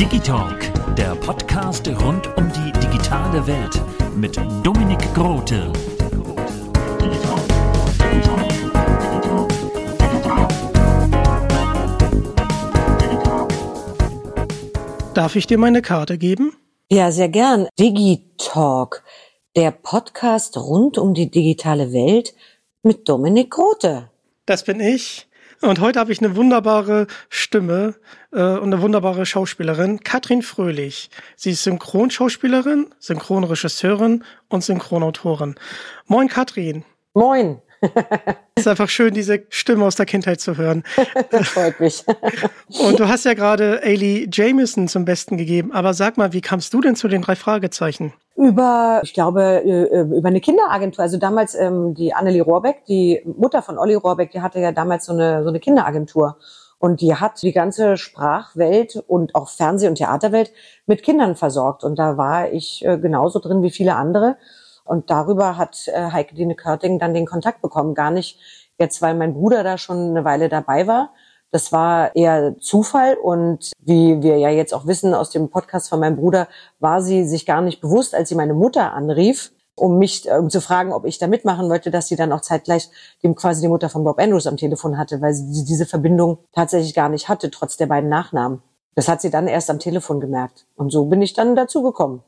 Digitalk, der Podcast rund um die digitale Welt mit Dominik Grote. Darf ich dir meine Karte geben? Ja, sehr gern. Digitalk, der Podcast rund um die digitale Welt mit Dominik Grote. Das bin ich. Und heute habe ich eine wunderbare Stimme äh, und eine wunderbare Schauspielerin, Katrin Fröhlich. Sie ist Synchronschauspielerin, Synchronregisseurin und Synchronautorin. Moin, Katrin. Moin. Es ist einfach schön, diese Stimme aus der Kindheit zu hören. Das freut mich. Und du hast ja gerade Ailey Jamison zum Besten gegeben. Aber sag mal, wie kamst du denn zu den drei Fragezeichen? Über, ich glaube, äh, über eine Kinderagentur. Also damals ähm, die Annelie Rohrbeck, die Mutter von Olli Rohrbeck, die hatte ja damals so eine, so eine Kinderagentur. Und die hat die ganze Sprachwelt und auch Fernseh- und Theaterwelt mit Kindern versorgt. Und da war ich äh, genauso drin wie viele andere. Und darüber hat äh, Heike Dine Körting dann den Kontakt bekommen. Gar nicht jetzt, weil mein Bruder da schon eine Weile dabei war. Das war eher Zufall und wie wir ja jetzt auch wissen aus dem Podcast von meinem Bruder, war sie sich gar nicht bewusst, als sie meine Mutter anrief, um mich um zu fragen, ob ich da mitmachen wollte, dass sie dann auch zeitgleich dem quasi die Mutter von Bob Andrews am Telefon hatte, weil sie diese Verbindung tatsächlich gar nicht hatte, trotz der beiden Nachnamen. Das hat sie dann erst am Telefon gemerkt. Und so bin ich dann dazu gekommen.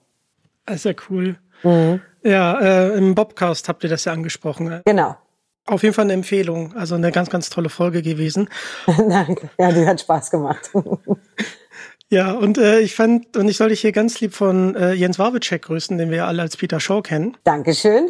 Das ist ja cool. Mhm. Ja, äh, im Bobcast habt ihr das ja angesprochen. Genau. Auf jeden Fall eine Empfehlung. Also eine ganz, ganz tolle Folge gewesen. Danke. Ja, die hat Spaß gemacht. ja, und äh, ich fand, und ich soll dich hier ganz lieb von äh, Jens Wawitschek grüßen, den wir ja alle als Peter Shaw kennen. Dankeschön.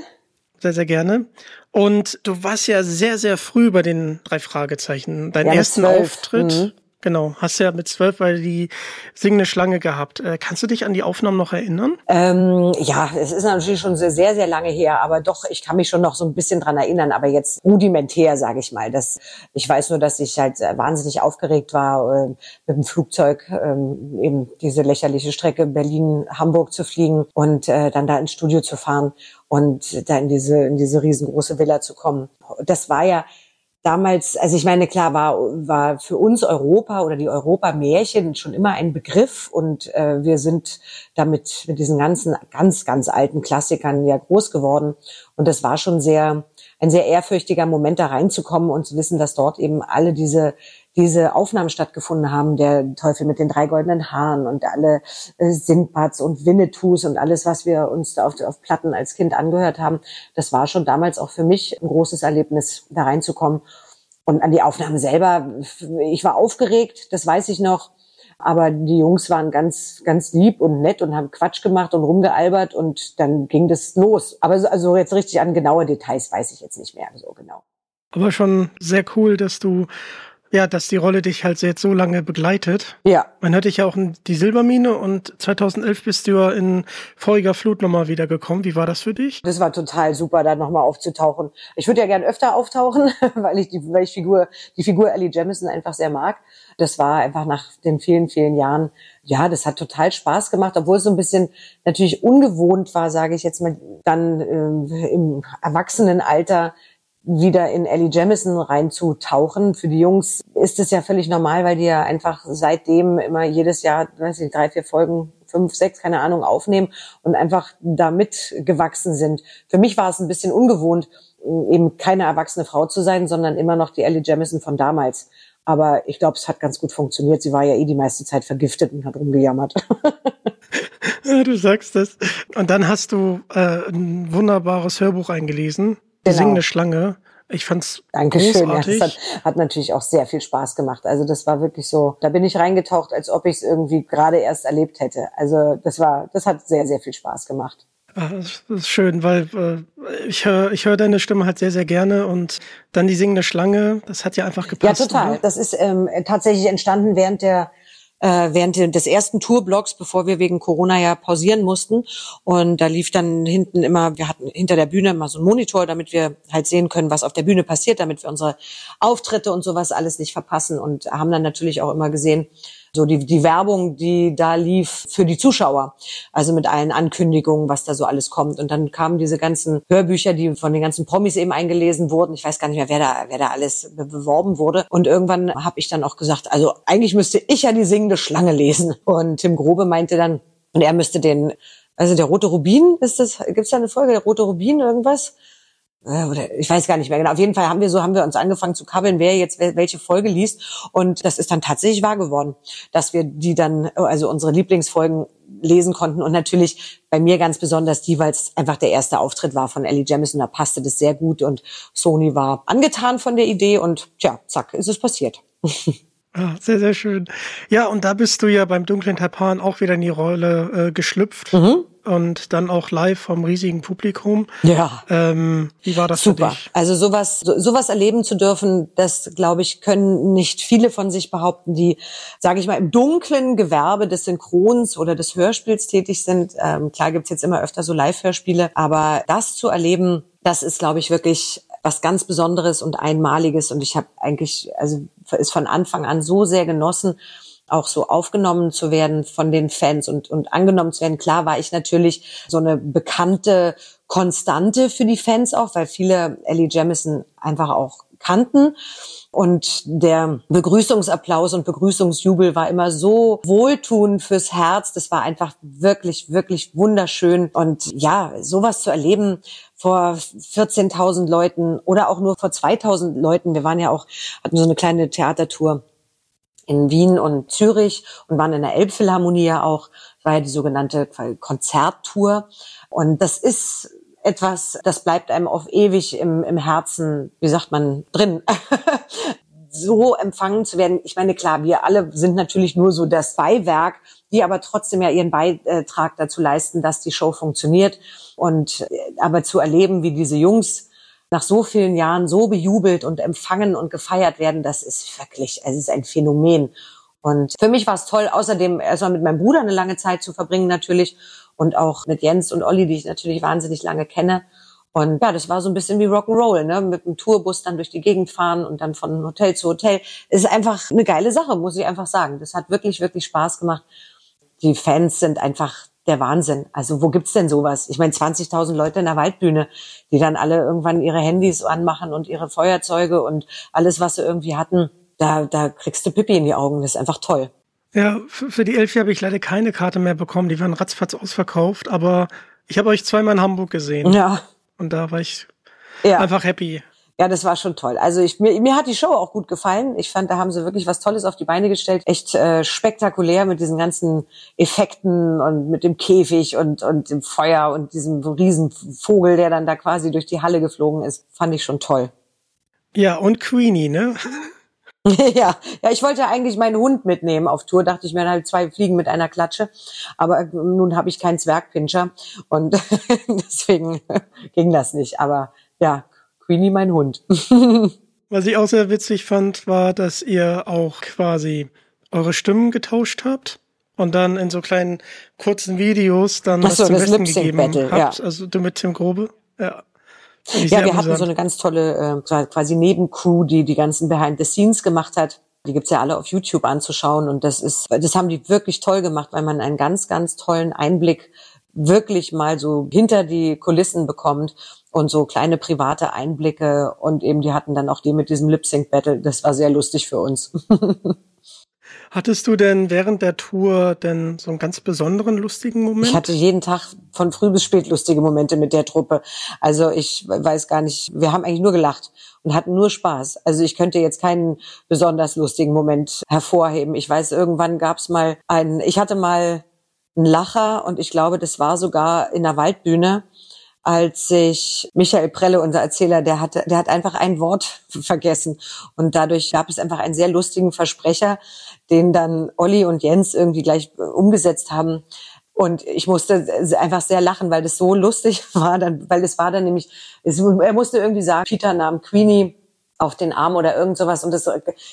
Sehr, sehr gerne. Und du warst ja sehr, sehr früh bei den drei Fragezeichen. Dein ja, ersten Auftritt. Mhm. Genau, hast ja mit zwölf weil die singende Schlange gehabt. Äh, kannst du dich an die Aufnahmen noch erinnern? Ähm, ja, es ist natürlich schon sehr, sehr lange her, aber doch, ich kann mich schon noch so ein bisschen dran erinnern, aber jetzt rudimentär, sage ich mal. Das, ich weiß nur, dass ich halt wahnsinnig aufgeregt war, äh, mit dem Flugzeug ähm, eben diese lächerliche Strecke Berlin-Hamburg zu fliegen und äh, dann da ins Studio zu fahren und da in diese, in diese riesengroße Villa zu kommen. Das war ja damals, also ich meine, klar war, war für uns Europa oder die Europa-Märchen schon immer ein Begriff und äh, wir sind damit mit diesen ganzen ganz, ganz alten Klassikern ja groß geworden. Und das war schon sehr, ein sehr ehrfürchtiger Moment, da reinzukommen und zu wissen, dass dort eben alle diese diese Aufnahmen stattgefunden haben, der Teufel mit den drei goldenen Haaren und alle äh, Sindbads und Winnetous und alles, was wir uns da auf, auf Platten als Kind angehört haben, das war schon damals auch für mich ein großes Erlebnis, da reinzukommen. Und an die Aufnahmen selber, ich war aufgeregt, das weiß ich noch. Aber die Jungs waren ganz, ganz lieb und nett und haben Quatsch gemacht und rumgealbert und dann ging das los. Aber so, also jetzt richtig an genaue Details weiß ich jetzt nicht mehr so genau. Aber schon sehr cool, dass du ja, dass die Rolle dich halt jetzt so lange begleitet. Ja. Man hatte dich ja auch in die Silbermine und 2011 bist du ja in Feuriger Flut nochmal wiedergekommen. Wie war das für dich? Das war total super, da nochmal aufzutauchen. Ich würde ja gern öfter auftauchen, weil ich die, weil ich Figur, die Figur Ellie Jamison einfach sehr mag. Das war einfach nach den vielen, vielen Jahren, ja, das hat total Spaß gemacht, obwohl es so ein bisschen natürlich ungewohnt war, sage ich jetzt mal, dann äh, im Erwachsenenalter wieder in Ellie Jamison reinzutauchen. Für die Jungs ist es ja völlig normal, weil die ja einfach seitdem immer jedes Jahr, weiß ich, drei, vier Folgen, fünf, sechs, keine Ahnung, aufnehmen und einfach damit gewachsen sind. Für mich war es ein bisschen ungewohnt, eben keine erwachsene Frau zu sein, sondern immer noch die Ellie Jamison von damals. Aber ich glaube, es hat ganz gut funktioniert. Sie war ja eh die meiste Zeit vergiftet und hat rumgejammert. ja, du sagst das. Und dann hast du äh, ein wunderbares Hörbuch eingelesen. Die genau. singende Schlange. Ich fand's Dankeschön. großartig. Ja, das hat, hat natürlich auch sehr viel Spaß gemacht. Also das war wirklich so, da bin ich reingetaucht, als ob ich es irgendwie gerade erst erlebt hätte. Also das war, das hat sehr, sehr viel Spaß gemacht. Ah, Das ist schön, weil äh, ich höre ich hör deine Stimme halt sehr, sehr gerne und dann die singende Schlange, das hat ja einfach Ja, gepasst. total. oder? Das ist ähm, tatsächlich entstanden während der äh, während des ersten Tourblocks, bevor wir wegen Corona ja pausieren mussten. Und da lief dann hinten immer, wir hatten hinter der Bühne immer so einen Monitor, damit wir halt sehen können, was auf der Bühne passiert, damit wir unsere Auftritte und sowas alles nicht verpassen. Und haben dann natürlich auch immer gesehen, so die, die Werbung, die da lief für die Zuschauer. Also mit allen Ankündigungen, was da so alles kommt. Und dann kamen diese ganzen Hörbücher, die von den ganzen Promis eben eingelesen wurden. Ich weiß gar nicht mehr, wer da, wer da alles be- beworben wurde. Und irgendwann habe ich dann auch gesagt, also eigentlich müsste ich ja die singende Schlange lesen. Und Tim Grobe meinte dann, und er müsste den, also der rote Rubin, ist das, gibt's da eine Folge, der rote Rubin, irgendwas? Äh, oder ich weiß gar nicht mehr genau. Auf jeden Fall haben wir so haben wir uns angefangen zu kabbeln, wer jetzt wel- welche Folge liest und das ist dann tatsächlich wahr geworden, dass wir die dann also unsere Lieblingsfolgen lesen konnten und natürlich bei mir ganz besonders die, weil es einfach der erste Auftritt war von Ellie Jamison, da passte das sehr gut und Sony war angetan von der Idee und tja, zack, ist es passiert. Ah, sehr, sehr schön. Ja, und da bist du ja beim dunklen Taipan auch wieder in die Rolle äh, geschlüpft Mhm. Und dann auch live vom riesigen Publikum. Ja. Ähm, wie war das Super. für dich? Also sowas, so, sowas erleben zu dürfen, das glaube ich, können nicht viele von sich behaupten, die, sage ich mal, im dunklen Gewerbe des Synchrons oder des Hörspiels tätig sind. Ähm, klar gibt's jetzt immer öfter so Live-Hörspiele, aber das zu erleben, das ist, glaube ich, wirklich was ganz Besonderes und Einmaliges. Und ich habe eigentlich, also ist von Anfang an so sehr genossen, auch so aufgenommen zu werden von den Fans und, und angenommen zu werden. Klar war ich natürlich so eine bekannte Konstante für die Fans auch, weil viele Ellie Jamison einfach auch kannten. Und der Begrüßungsapplaus und Begrüßungsjubel war immer so wohltuend fürs Herz. Das war einfach wirklich, wirklich wunderschön. Und ja, sowas zu erleben vor 14.000 Leuten oder auch nur vor 2.000 Leuten. Wir waren ja auch, hatten so eine kleine Theatertour in Wien und Zürich und waren in der Elbphilharmonie ja auch. Das war ja die sogenannte Konzerttour. Und das ist etwas, das bleibt einem auf ewig im, im Herzen, wie sagt man, drin. so empfangen zu werden. Ich meine, klar, wir alle sind natürlich nur so das Beiwerk, die aber trotzdem ja ihren Beitrag dazu leisten, dass die Show funktioniert. Und äh, aber zu erleben, wie diese Jungs nach so vielen Jahren so bejubelt und empfangen und gefeiert werden, das ist wirklich, es ist ein Phänomen. Und für mich war es toll, außerdem erstmal mit meinem Bruder eine lange Zeit zu verbringen natürlich und auch mit Jens und Olli, die ich natürlich wahnsinnig lange kenne. Und ja, das war so ein bisschen wie Rock'n'Roll, ne? Mit dem Tourbus dann durch die Gegend fahren und dann von Hotel zu Hotel. Es ist einfach eine geile Sache, muss ich einfach sagen. Das hat wirklich, wirklich Spaß gemacht. Die Fans sind einfach der Wahnsinn. Also wo gibt's denn sowas? Ich meine, 20.000 Leute in der Waldbühne, die dann alle irgendwann ihre Handys anmachen und ihre Feuerzeuge und alles, was sie irgendwie hatten. Da, da kriegst du Pippi in die Augen. Das ist einfach toll. Ja, für die Elfie habe ich leider keine Karte mehr bekommen. Die waren ratzfatz ausverkauft, aber ich habe euch zweimal in Hamburg gesehen Ja, und da war ich ja. einfach happy. Ja, das war schon toll. Also ich, mir, mir hat die Show auch gut gefallen. Ich fand, da haben sie wirklich was Tolles auf die Beine gestellt. Echt äh, spektakulär mit diesen ganzen Effekten und mit dem Käfig und, und dem Feuer und diesem riesen Vogel, der dann da quasi durch die Halle geflogen ist. Fand ich schon toll. Ja, und Queenie, ne? ja, ja, ich wollte eigentlich meinen Hund mitnehmen auf Tour, dachte ich mir halt zwei Fliegen mit einer Klatsche, aber nun habe ich keinen Zwergpinscher und deswegen ging das nicht. Aber ja, Queenie mein Hund. Was ich auch sehr witzig fand, war, dass ihr auch quasi eure Stimmen getauscht habt und dann in so kleinen kurzen Videos dann Ach was so, zum das Besten gegeben Battle, habt. ja. Also du mit Tim Grobe. Ja. Ja, wir hatten so eine ganz tolle äh, quasi Nebencrew, die die ganzen Behind the Scenes gemacht hat. Die gibt's ja alle auf YouTube anzuschauen und das ist, das haben die wirklich toll gemacht, weil man einen ganz, ganz tollen Einblick wirklich mal so hinter die Kulissen bekommt und so kleine private Einblicke und eben die hatten dann auch die mit diesem Lip Sync Battle. Das war sehr lustig für uns. Hattest du denn während der Tour denn so einen ganz besonderen lustigen Moment? Ich hatte jeden Tag von früh bis spät lustige Momente mit der Truppe. Also ich weiß gar nicht, wir haben eigentlich nur gelacht und hatten nur Spaß. Also ich könnte jetzt keinen besonders lustigen Moment hervorheben. Ich weiß, irgendwann gab's mal einen, ich hatte mal einen Lacher und ich glaube, das war sogar in der Waldbühne, als sich Michael Prelle, unser Erzähler, der hatte, der hat einfach ein Wort vergessen. Und dadurch gab es einfach einen sehr lustigen Versprecher, den dann Olli und Jens irgendwie gleich äh, umgesetzt haben. Und ich musste einfach sehr lachen, weil das so lustig war, dann, weil es war dann nämlich, es, er musste irgendwie sagen, Peter nahm Queenie auf den Arm oder irgend sowas. Und das,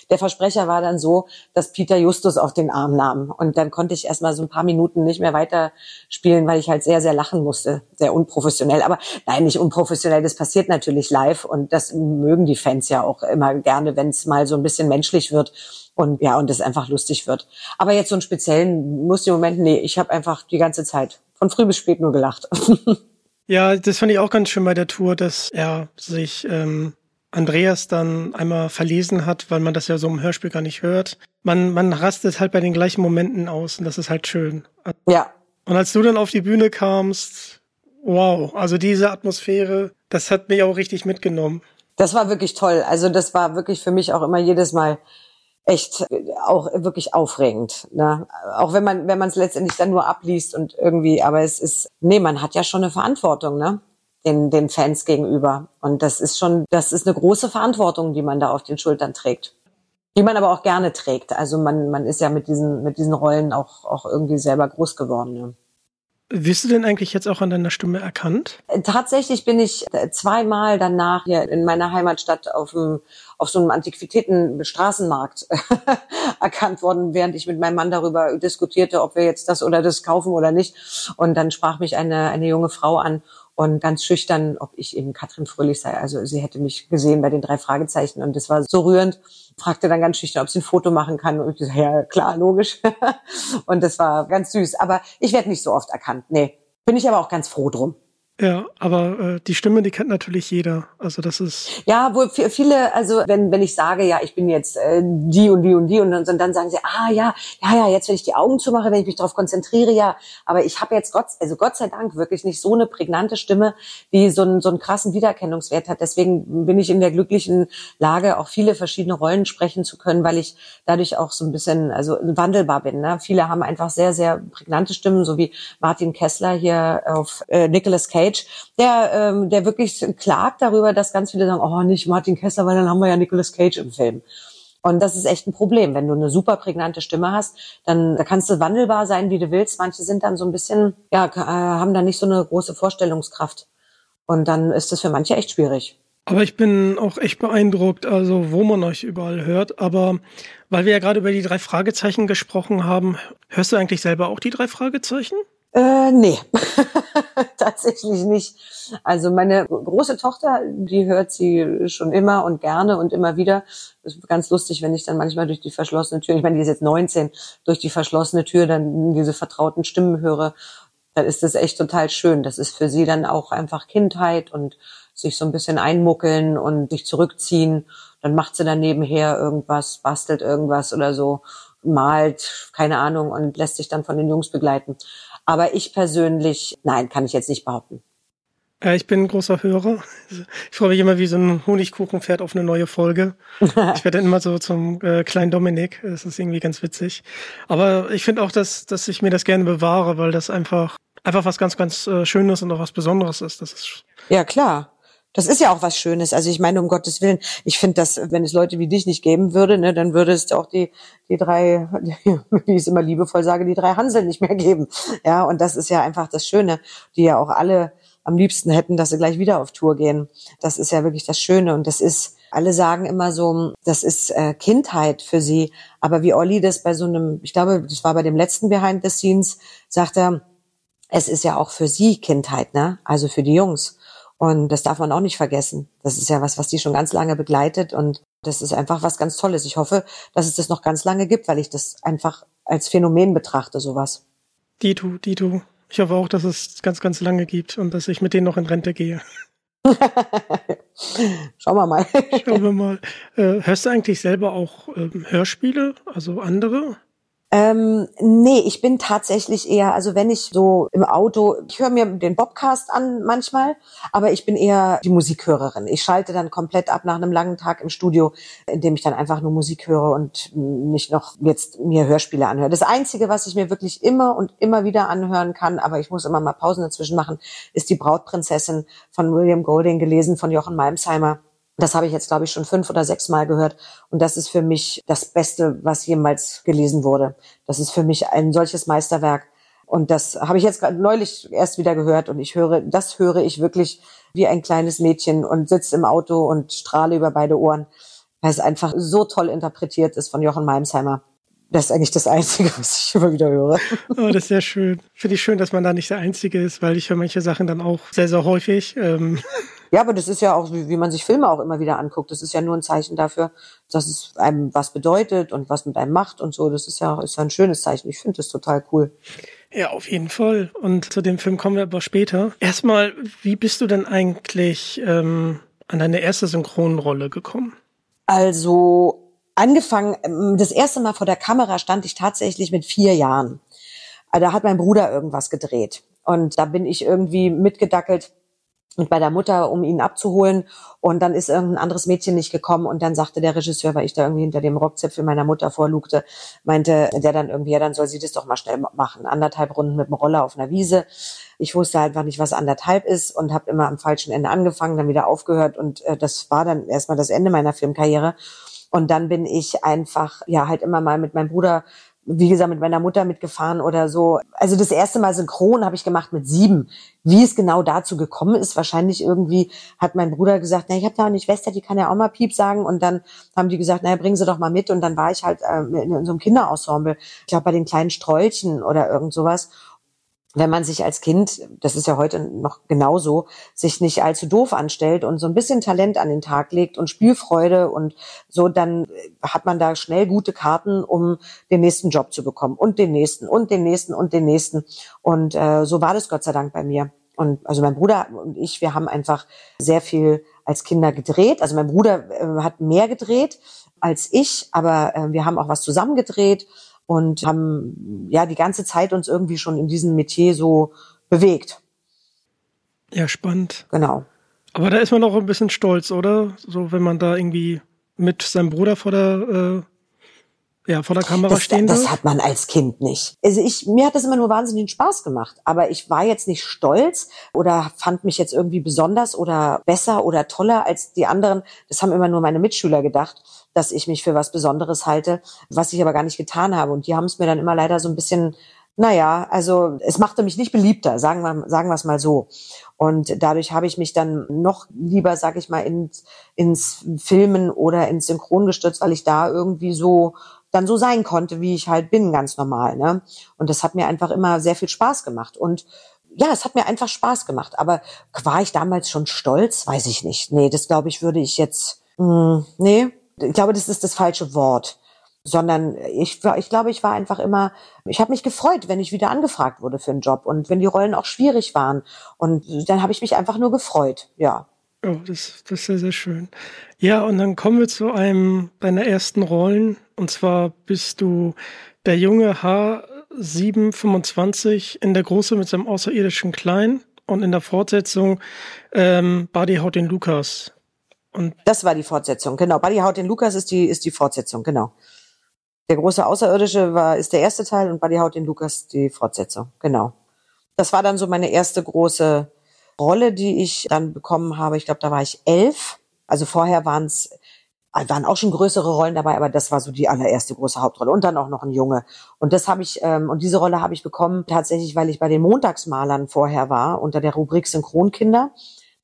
der Versprecher war dann so, dass Peter Justus auf den Arm nahm. Und dann konnte ich erstmal so ein paar Minuten nicht mehr weiterspielen, weil ich halt sehr, sehr lachen musste. Sehr unprofessionell. Aber nein, nicht unprofessionell. Das passiert natürlich live. Und das mögen die Fans ja auch immer gerne, wenn es mal so ein bisschen menschlich wird. Und ja, und es einfach lustig wird. Aber jetzt so einen speziellen muss im Moment, nee, ich habe einfach die ganze Zeit von früh bis spät nur gelacht. Ja, das fand ich auch ganz schön bei der Tour, dass er sich ähm, Andreas dann einmal verlesen hat, weil man das ja so im Hörspiel gar nicht hört. Man, man rastet halt bei den gleichen Momenten aus und das ist halt schön. Ja. Und als du dann auf die Bühne kamst, wow, also diese Atmosphäre, das hat mich auch richtig mitgenommen. Das war wirklich toll. Also das war wirklich für mich auch immer jedes Mal echt auch wirklich aufregend. Ne? Auch wenn man wenn man es letztendlich dann nur abliest und irgendwie, aber es ist, nee, man hat ja schon eine Verantwortung, ne? Den, den Fans gegenüber. Und das ist schon, das ist eine große Verantwortung, die man da auf den Schultern trägt. Die man aber auch gerne trägt. Also man, man ist ja mit diesen, mit diesen Rollen auch, auch irgendwie selber groß geworden. Ne? Wirst du denn eigentlich jetzt auch an deiner Stimme erkannt? Tatsächlich bin ich zweimal danach hier in meiner Heimatstadt auf, dem, auf so einem Antiquitäten-Straßenmarkt erkannt worden, während ich mit meinem Mann darüber diskutierte, ob wir jetzt das oder das kaufen oder nicht. Und dann sprach mich eine, eine junge Frau an und ganz schüchtern, ob ich eben Katrin Fröhlich sei. Also sie hätte mich gesehen bei den drei Fragezeichen und das war so rührend. Fragte dann ganz schüchtern, ob sie ein Foto machen kann und ich so, ja klar, logisch. und das war ganz süß. Aber ich werde nicht so oft erkannt. Nee, bin ich aber auch ganz froh drum. Ja, aber äh, die Stimme, die kennt natürlich jeder. Also das ist. Ja, wohl viele, also wenn, wenn ich sage, ja, ich bin jetzt äh, die und die und die und dann, und dann sagen sie, ah ja, ja, ja, jetzt wenn ich die Augen zumache, wenn ich mich darauf konzentriere, ja. Aber ich habe jetzt Gott, also Gott sei Dank wirklich nicht so eine prägnante Stimme, die so einen, so einen krassen Wiedererkennungswert hat. Deswegen bin ich in der glücklichen Lage, auch viele verschiedene Rollen sprechen zu können, weil ich dadurch auch so ein bisschen, also wandelbar bin. Ne? Viele haben einfach sehr, sehr prägnante Stimmen, so wie Martin Kessler hier auf äh, Nicolas Cage Cage, der, ähm, der wirklich klagt darüber, dass ganz viele sagen, oh, nicht Martin Kessler, weil dann haben wir ja Nicolas Cage im Film. Und das ist echt ein Problem. Wenn du eine super prägnante Stimme hast, dann da kannst du wandelbar sein, wie du willst. Manche sind dann so ein bisschen, ja, äh, haben dann nicht so eine große Vorstellungskraft. Und dann ist das für manche echt schwierig. Aber ich bin auch echt beeindruckt, also wo man euch überall hört. Aber weil wir ja gerade über die drei Fragezeichen gesprochen haben, hörst du eigentlich selber auch die drei Fragezeichen? Äh, nee, tatsächlich nicht. Also meine große Tochter, die hört sie schon immer und gerne und immer wieder. Das ist ganz lustig, wenn ich dann manchmal durch die verschlossene Tür, ich meine, die ist jetzt 19, durch die verschlossene Tür dann diese vertrauten Stimmen höre, dann ist das echt total schön. Das ist für sie dann auch einfach Kindheit und sich so ein bisschen einmuckeln und sich zurückziehen. Dann macht sie dann nebenher irgendwas, bastelt irgendwas oder so, malt, keine Ahnung, und lässt sich dann von den Jungs begleiten. Aber ich persönlich, nein, kann ich jetzt nicht behaupten. Ja, ich bin ein großer Hörer. Ich freue mich immer wie so ein Honigkuchenpferd auf eine neue Folge. ich werde dann immer so zum äh, kleinen Dominik. Das ist irgendwie ganz witzig. Aber ich finde auch, dass, dass ich mir das gerne bewahre, weil das einfach, einfach was ganz, ganz äh, Schönes und auch was Besonderes ist. Das ist ja, klar. Das ist ja auch was Schönes. Also ich meine, um Gottes Willen, ich finde, dass wenn es Leute wie dich nicht geben würde, ne, dann würde es auch die die drei, wie ich es immer liebevoll sage, die drei Hanseln nicht mehr geben. Ja, und das ist ja einfach das Schöne, die ja auch alle am liebsten hätten, dass sie gleich wieder auf Tour gehen. Das ist ja wirklich das Schöne und das ist alle sagen immer so, das ist äh, Kindheit für sie. Aber wie Olli das bei so einem, ich glaube, das war bei dem letzten Behind the Scenes, sagt er, es ist ja auch für sie Kindheit, ne? Also für die Jungs. Und das darf man auch nicht vergessen. Das ist ja was, was die schon ganz lange begleitet und das ist einfach was ganz Tolles. Ich hoffe, dass es das noch ganz lange gibt, weil ich das einfach als Phänomen betrachte, sowas. Dito, Dito. Ich hoffe auch, dass es ganz, ganz lange gibt und dass ich mit denen noch in Rente gehe. Schauen wir mal. Schauen wir mal. Äh, hörst du eigentlich selber auch ähm, Hörspiele, also andere? Ähm, nee, ich bin tatsächlich eher, also wenn ich so im Auto, ich höre mir den Bobcast an manchmal, aber ich bin eher die Musikhörerin. Ich schalte dann komplett ab nach einem langen Tag im Studio, indem ich dann einfach nur Musik höre und nicht noch jetzt mir Hörspiele anhöre. Das Einzige, was ich mir wirklich immer und immer wieder anhören kann, aber ich muss immer mal Pausen dazwischen machen, ist die Brautprinzessin von William Golding, gelesen von Jochen Malmsheimer. Das habe ich jetzt, glaube ich, schon fünf oder sechs Mal gehört. Und das ist für mich das Beste, was jemals gelesen wurde. Das ist für mich ein solches Meisterwerk. Und das habe ich jetzt neulich erst wieder gehört. Und ich höre, das höre ich wirklich wie ein kleines Mädchen und sitze im Auto und strahle über beide Ohren, weil es einfach so toll interpretiert ist von Jochen Malmsheimer. Das ist eigentlich das Einzige, was ich immer wieder höre. Oh, das ist sehr schön. Finde ich schön, dass man da nicht der Einzige ist, weil ich höre manche Sachen dann auch sehr, sehr häufig. Ähm ja, aber das ist ja auch, wie, wie man sich Filme auch immer wieder anguckt. Das ist ja nur ein Zeichen dafür, dass es einem was bedeutet und was mit einem macht und so. Das ist ja, ist ja ein schönes Zeichen. Ich finde das total cool. Ja, auf jeden Fall. Und zu dem Film kommen wir aber später. Erstmal, wie bist du denn eigentlich ähm, an deine erste Synchronrolle gekommen? Also angefangen, ähm, das erste Mal vor der Kamera stand ich tatsächlich mit vier Jahren. Da hat mein Bruder irgendwas gedreht. Und da bin ich irgendwie mitgedackelt und bei der Mutter, um ihn abzuholen. Und dann ist irgendein anderes Mädchen nicht gekommen. Und dann sagte der Regisseur, weil ich da irgendwie hinter dem Rockzipfel meiner Mutter vorlugte, meinte der dann irgendwie, ja, dann soll sie das doch mal schnell machen. Anderthalb Runden mit dem Roller auf einer Wiese. Ich wusste einfach nicht, was anderthalb ist und habe immer am falschen Ende angefangen, dann wieder aufgehört. Und äh, das war dann erstmal das Ende meiner Filmkarriere. Und dann bin ich einfach, ja, halt immer mal mit meinem Bruder wie gesagt, mit meiner Mutter mitgefahren oder so. Also das erste Mal synchron habe ich gemacht mit sieben. Wie es genau dazu gekommen ist, wahrscheinlich irgendwie hat mein Bruder gesagt, na, ich habe da eine Schwester, die kann ja auch mal Piep sagen. Und dann haben die gesagt, naja, bringen Sie doch mal mit. Und dann war ich halt äh, in so einem Kinderensemble, ich glaube bei den kleinen Strolchen oder irgend sowas wenn man sich als Kind, das ist ja heute noch genauso, sich nicht allzu doof anstellt und so ein bisschen Talent an den Tag legt und Spielfreude und so, dann hat man da schnell gute Karten, um den nächsten Job zu bekommen und den nächsten und den nächsten und den nächsten. Und äh, so war das Gott sei Dank bei mir. Und also mein Bruder und ich, wir haben einfach sehr viel als Kinder gedreht. Also mein Bruder äh, hat mehr gedreht als ich, aber äh, wir haben auch was zusammen gedreht und haben ja die ganze Zeit uns irgendwie schon in diesem Metier so bewegt. Ja, spannend. Genau. Aber da ist man auch ein bisschen stolz, oder? So, wenn man da irgendwie mit seinem Bruder vor der, äh, ja, vor der Kamera das, stehen Das hat man als Kind nicht. Also ich, mir hat das immer nur wahnsinnig Spaß gemacht. Aber ich war jetzt nicht stolz oder fand mich jetzt irgendwie besonders oder besser oder toller als die anderen. Das haben immer nur meine Mitschüler gedacht dass ich mich für was Besonderes halte, was ich aber gar nicht getan habe. Und die haben es mir dann immer leider so ein bisschen, naja, also es machte mich nicht beliebter, sagen wir, sagen wir es mal so. Und dadurch habe ich mich dann noch lieber, sag ich mal, ins, ins Filmen oder ins Synchron gestürzt, weil ich da irgendwie so dann so sein konnte, wie ich halt bin, ganz normal. Ne? Und das hat mir einfach immer sehr viel Spaß gemacht. Und ja, es hat mir einfach Spaß gemacht. Aber war ich damals schon stolz? Weiß ich nicht. Nee, das glaube ich, würde ich jetzt. Mh, hm, nee, ich glaube, das ist das falsche Wort, sondern ich, ich glaube, ich war einfach immer, ich habe mich gefreut, wenn ich wieder angefragt wurde für einen Job und wenn die Rollen auch schwierig waren. Und dann habe ich mich einfach nur gefreut, ja. Oh, das, das ist sehr, sehr schön. Ja, und dann kommen wir zu einem deiner ersten Rollen. Und zwar bist du der junge H725 in der Große mit seinem außerirdischen Klein und in der Fortsetzung ähm, Buddy haut den Lukas. Und das war die Fortsetzung, genau. Buddy haut den Lukas ist die, ist die Fortsetzung, genau. Der große Außerirdische war, ist der erste Teil und Buddy haut den Lukas die Fortsetzung, genau. Das war dann so meine erste große Rolle, die ich dann bekommen habe. Ich glaube, da war ich elf. Also vorher waren es waren auch schon größere Rollen dabei, aber das war so die allererste große Hauptrolle und dann auch noch ein Junge. Und das habe ich ähm, und diese Rolle habe ich bekommen tatsächlich, weil ich bei den Montagsmalern vorher war unter der Rubrik Synchronkinder.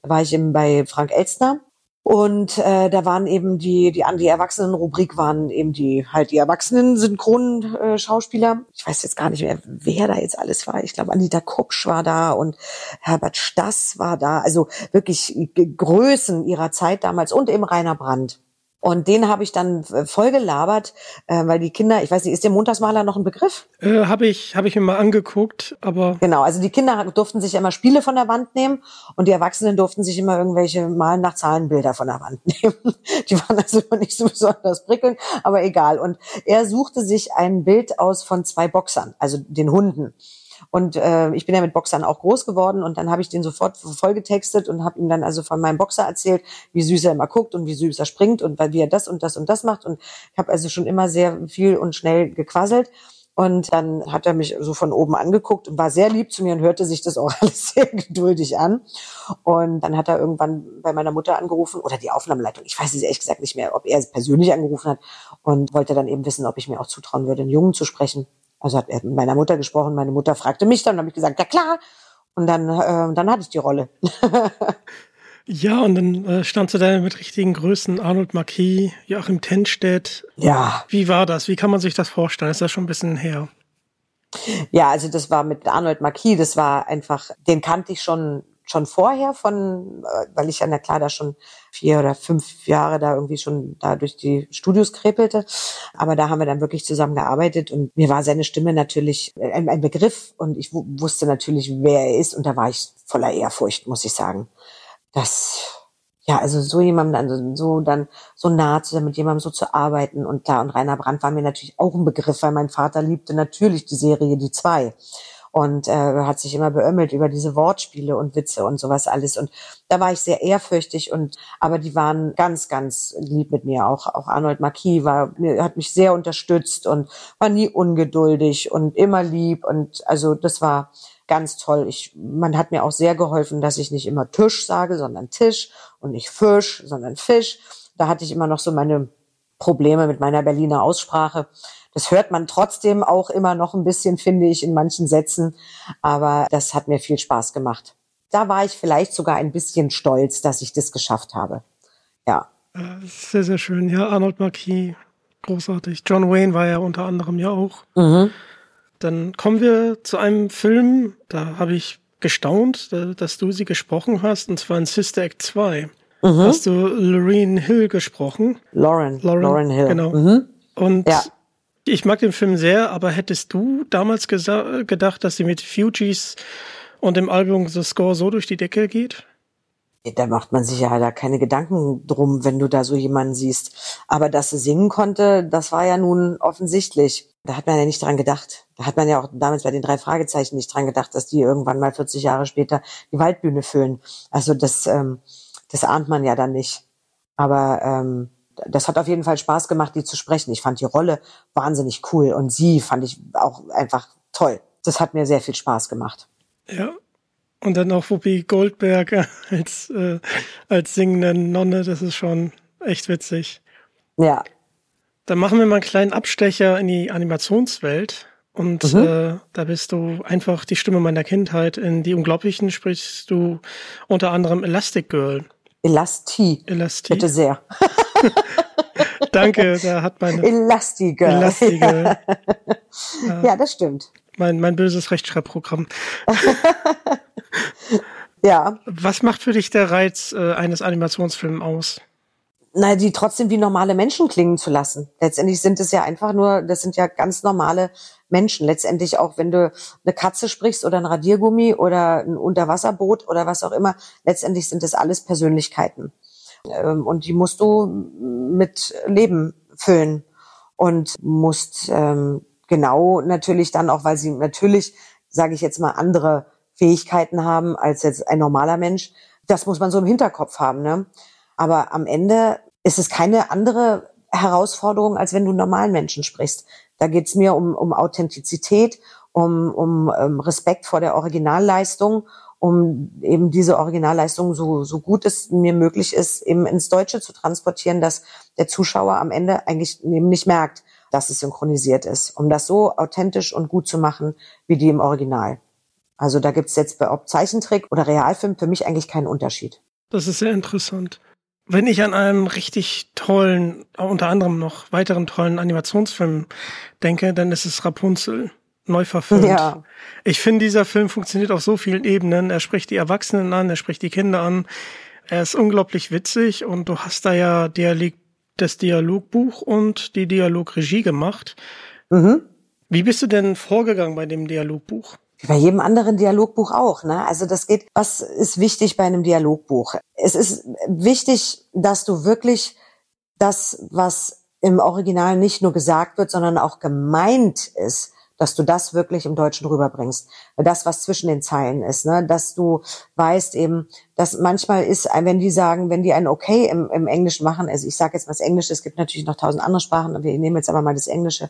Da war ich eben bei Frank Elstner und äh, da waren eben die, die an die Erwachsenen-Rubrik waren eben die halt die erwachsenen synchronen äh, Schauspieler. Ich weiß jetzt gar nicht mehr, wer da jetzt alles war. Ich glaube, Anita Kupsch war da und Herbert Stass war da. Also wirklich Größen ihrer Zeit damals und eben Rainer Brandt. Und den habe ich dann äh, voll gelabert, äh, weil die Kinder, ich weiß nicht, ist der Montagsmaler noch ein Begriff? Äh, habe ich, hab ich mir mal angeguckt, aber. Genau, also die Kinder durften sich immer Spiele von der Wand nehmen und die Erwachsenen durften sich immer irgendwelche Malen nach Zahlenbilder von der Wand nehmen. Die waren also nicht so besonders prickelnd, aber egal. Und er suchte sich ein Bild aus von zwei Boxern, also den Hunden. Und äh, ich bin ja mit Boxern auch groß geworden und dann habe ich den sofort vollgetextet und habe ihm dann also von meinem Boxer erzählt, wie süß er immer guckt und wie süß er springt und wie er das und das und das macht. Und ich habe also schon immer sehr viel und schnell gequasselt. Und dann hat er mich so von oben angeguckt und war sehr lieb zu mir und hörte sich das auch alles sehr geduldig an. Und dann hat er irgendwann bei meiner Mutter angerufen oder die Aufnahmeleitung. Ich weiß es ehrlich gesagt nicht mehr, ob er persönlich angerufen hat und wollte dann eben wissen, ob ich mir auch zutrauen würde, einen Jungen zu sprechen. Also hat er mit meiner Mutter gesprochen. Meine Mutter fragte mich dann, habe ich gesagt, ja klar. Und dann, äh, dann hatte ich die Rolle. ja, und dann äh, standst du da mit richtigen Größen, Arnold Marquis, Joachim Tenstedt. Ja. Wie war das? Wie kann man sich das vorstellen? Ist das schon ein bisschen her? Ja, also das war mit Arnold Marquis, das war einfach, den kannte ich schon schon vorher von, äh, weil ich ja na klar da schon vier oder fünf Jahre da irgendwie schon da durch die Studios krepelte. Aber da haben wir dann wirklich zusammen gearbeitet und mir war seine Stimme natürlich ein, ein Begriff und ich wusste natürlich, wer er ist und da war ich voller Ehrfurcht, muss ich sagen. Das, ja, also so jemandem also so dann so nah zu sein, mit jemandem so zu arbeiten und klar und Rainer Brandt war mir natürlich auch ein Begriff, weil mein Vater liebte natürlich die Serie Die Zwei und äh, hat sich immer beömmelt über diese Wortspiele und Witze und sowas alles. Und da war ich sehr ehrfürchtig und aber die waren ganz, ganz lieb mit mir. Auch auch Arnold Marquis war, hat mich sehr unterstützt und war nie ungeduldig und immer lieb. Und also das war ganz toll. Ich, man hat mir auch sehr geholfen, dass ich nicht immer Tisch sage, sondern Tisch und nicht Fisch, sondern Fisch. Da hatte ich immer noch so meine Probleme mit meiner Berliner Aussprache. Das hört man trotzdem auch immer noch ein bisschen, finde ich, in manchen Sätzen. Aber das hat mir viel Spaß gemacht. Da war ich vielleicht sogar ein bisschen stolz, dass ich das geschafft habe. Ja. Sehr, sehr schön. Ja, Arnold Marquis, großartig. John Wayne war ja unter anderem ja auch. Mhm. Dann kommen wir zu einem Film, da habe ich gestaunt, dass du sie gesprochen hast, und zwar in Sister Act 2. Mhm. Hast du Lorraine Hill gesprochen? Lauren. Lauren, Lauren Hill. Genau. Mhm. Und ja. Ich mag den Film sehr, aber hättest du damals gedacht, dass sie mit Fugees und dem Album The Score so durch die Decke geht? Da macht man sich ja da keine Gedanken drum, wenn du da so jemanden siehst. Aber dass sie singen konnte, das war ja nun offensichtlich. Da hat man ja nicht dran gedacht. Da hat man ja auch damals bei den drei Fragezeichen nicht dran gedacht, dass die irgendwann mal 40 Jahre später die Waldbühne füllen. Also das, ähm, das ahnt man ja dann nicht. Aber ähm, das hat auf jeden Fall Spaß gemacht, die zu sprechen. Ich fand die Rolle wahnsinnig cool und sie fand ich auch einfach toll. Das hat mir sehr viel Spaß gemacht. Ja. Und dann auch Whoopi Goldberg als, äh, als singende Nonne, das ist schon echt witzig. Ja. Dann machen wir mal einen kleinen Abstecher in die Animationswelt. Und mhm. äh, da bist du einfach die Stimme meiner Kindheit. In Die Unglaublichen sprichst du unter anderem Elastic Girl. Elasti. Elasti. Bitte sehr. Danke, da hat meine. Elastige. Elastige. ja. ja, das stimmt. Mein, mein böses Rechtschreibprogramm. ja. Was macht für dich der Reiz äh, eines Animationsfilms aus? Na, die trotzdem wie normale Menschen klingen zu lassen. Letztendlich sind es ja einfach nur, das sind ja ganz normale Menschen. Letztendlich auch, wenn du eine Katze sprichst oder ein Radiergummi oder ein Unterwasserboot oder was auch immer, letztendlich sind das alles Persönlichkeiten. Ähm, und die musst du mit Leben füllen und musst ähm, genau natürlich dann auch, weil sie natürlich, sage ich jetzt mal, andere Fähigkeiten haben als jetzt ein normaler Mensch. Das muss man so im Hinterkopf haben. Ne? Aber am Ende ist es keine andere Herausforderung, als wenn du normalen Menschen sprichst. Da geht's mir um, um Authentizität, um, um, ähm, Respekt vor der Originalleistung um eben diese Originalleistung so, so gut es mir möglich ist, eben ins Deutsche zu transportieren, dass der Zuschauer am Ende eigentlich eben nicht merkt, dass es synchronisiert ist, um das so authentisch und gut zu machen wie die im Original. Also da gibt's jetzt bei ob Zeichentrick oder Realfilm für mich eigentlich keinen Unterschied. Das ist sehr interessant. Wenn ich an einen richtig tollen, unter anderem noch weiteren tollen Animationsfilm denke, dann ist es Rapunzel neu verfilmt. Ja. Ich finde, dieser Film funktioniert auf so vielen Ebenen. Er spricht die Erwachsenen an, er spricht die Kinder an. Er ist unglaublich witzig und du hast da ja Dialog das Dialogbuch und die Dialogregie gemacht. Mhm. Wie bist du denn vorgegangen bei dem Dialogbuch? Wie bei jedem anderen Dialogbuch auch. Ne? Also das geht, was ist wichtig bei einem Dialogbuch? Es ist wichtig, dass du wirklich das, was im Original nicht nur gesagt wird, sondern auch gemeint ist, dass du das wirklich im Deutschen rüberbringst. Das, was zwischen den Zeilen ist, ne? dass du weißt eben, dass manchmal ist, wenn die sagen, wenn die ein Okay im, im Englischen machen, also ich sage jetzt was Englisches, es gibt natürlich noch tausend andere Sprachen, wir nehmen jetzt aber mal das Englische,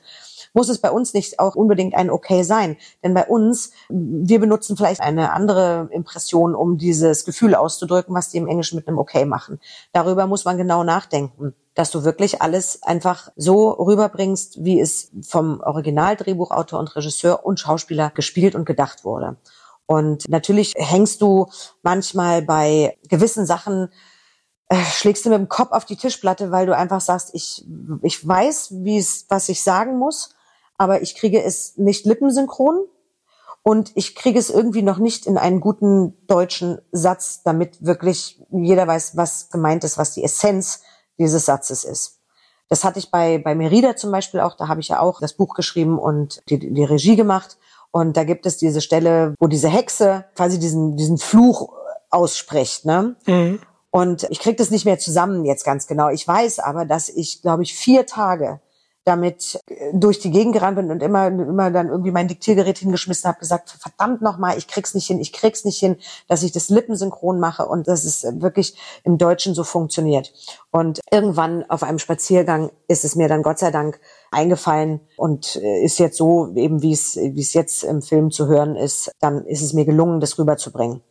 muss es bei uns nicht auch unbedingt ein Okay sein. Denn bei uns, wir benutzen vielleicht eine andere Impression, um dieses Gefühl auszudrücken, was die im Englischen mit einem Okay machen. Darüber muss man genau nachdenken dass du wirklich alles einfach so rüberbringst, wie es vom Originaldrehbuchautor und Regisseur und Schauspieler gespielt und gedacht wurde. Und natürlich hängst du manchmal bei gewissen Sachen, äh, schlägst du mit dem Kopf auf die Tischplatte, weil du einfach sagst, ich, ich weiß, wie es, was ich sagen muss, aber ich kriege es nicht lippensynchron und ich kriege es irgendwie noch nicht in einen guten deutschen Satz, damit wirklich jeder weiß, was gemeint ist, was die Essenz dieses Satzes ist. Das hatte ich bei, bei Merida zum Beispiel auch, da habe ich ja auch das Buch geschrieben und die, die Regie gemacht. Und da gibt es diese Stelle, wo diese Hexe quasi diesen, diesen Fluch ausspricht. Ne? Mhm. Und ich kriege das nicht mehr zusammen jetzt ganz genau. Ich weiß aber, dass ich, glaube ich, vier Tage damit äh, durch die Gegend gerannt bin und immer, immer dann irgendwie mein Diktiergerät hingeschmissen habe, gesagt, verdammt nochmal, ich krieg's nicht hin, ich krieg's nicht hin, dass ich das lippensynchron mache und dass es wirklich im Deutschen so funktioniert. Und irgendwann auf einem Spaziergang ist es mir dann Gott sei Dank eingefallen und äh, ist jetzt so, eben wie es, wie es jetzt im Film zu hören ist, dann ist es mir gelungen, das rüberzubringen.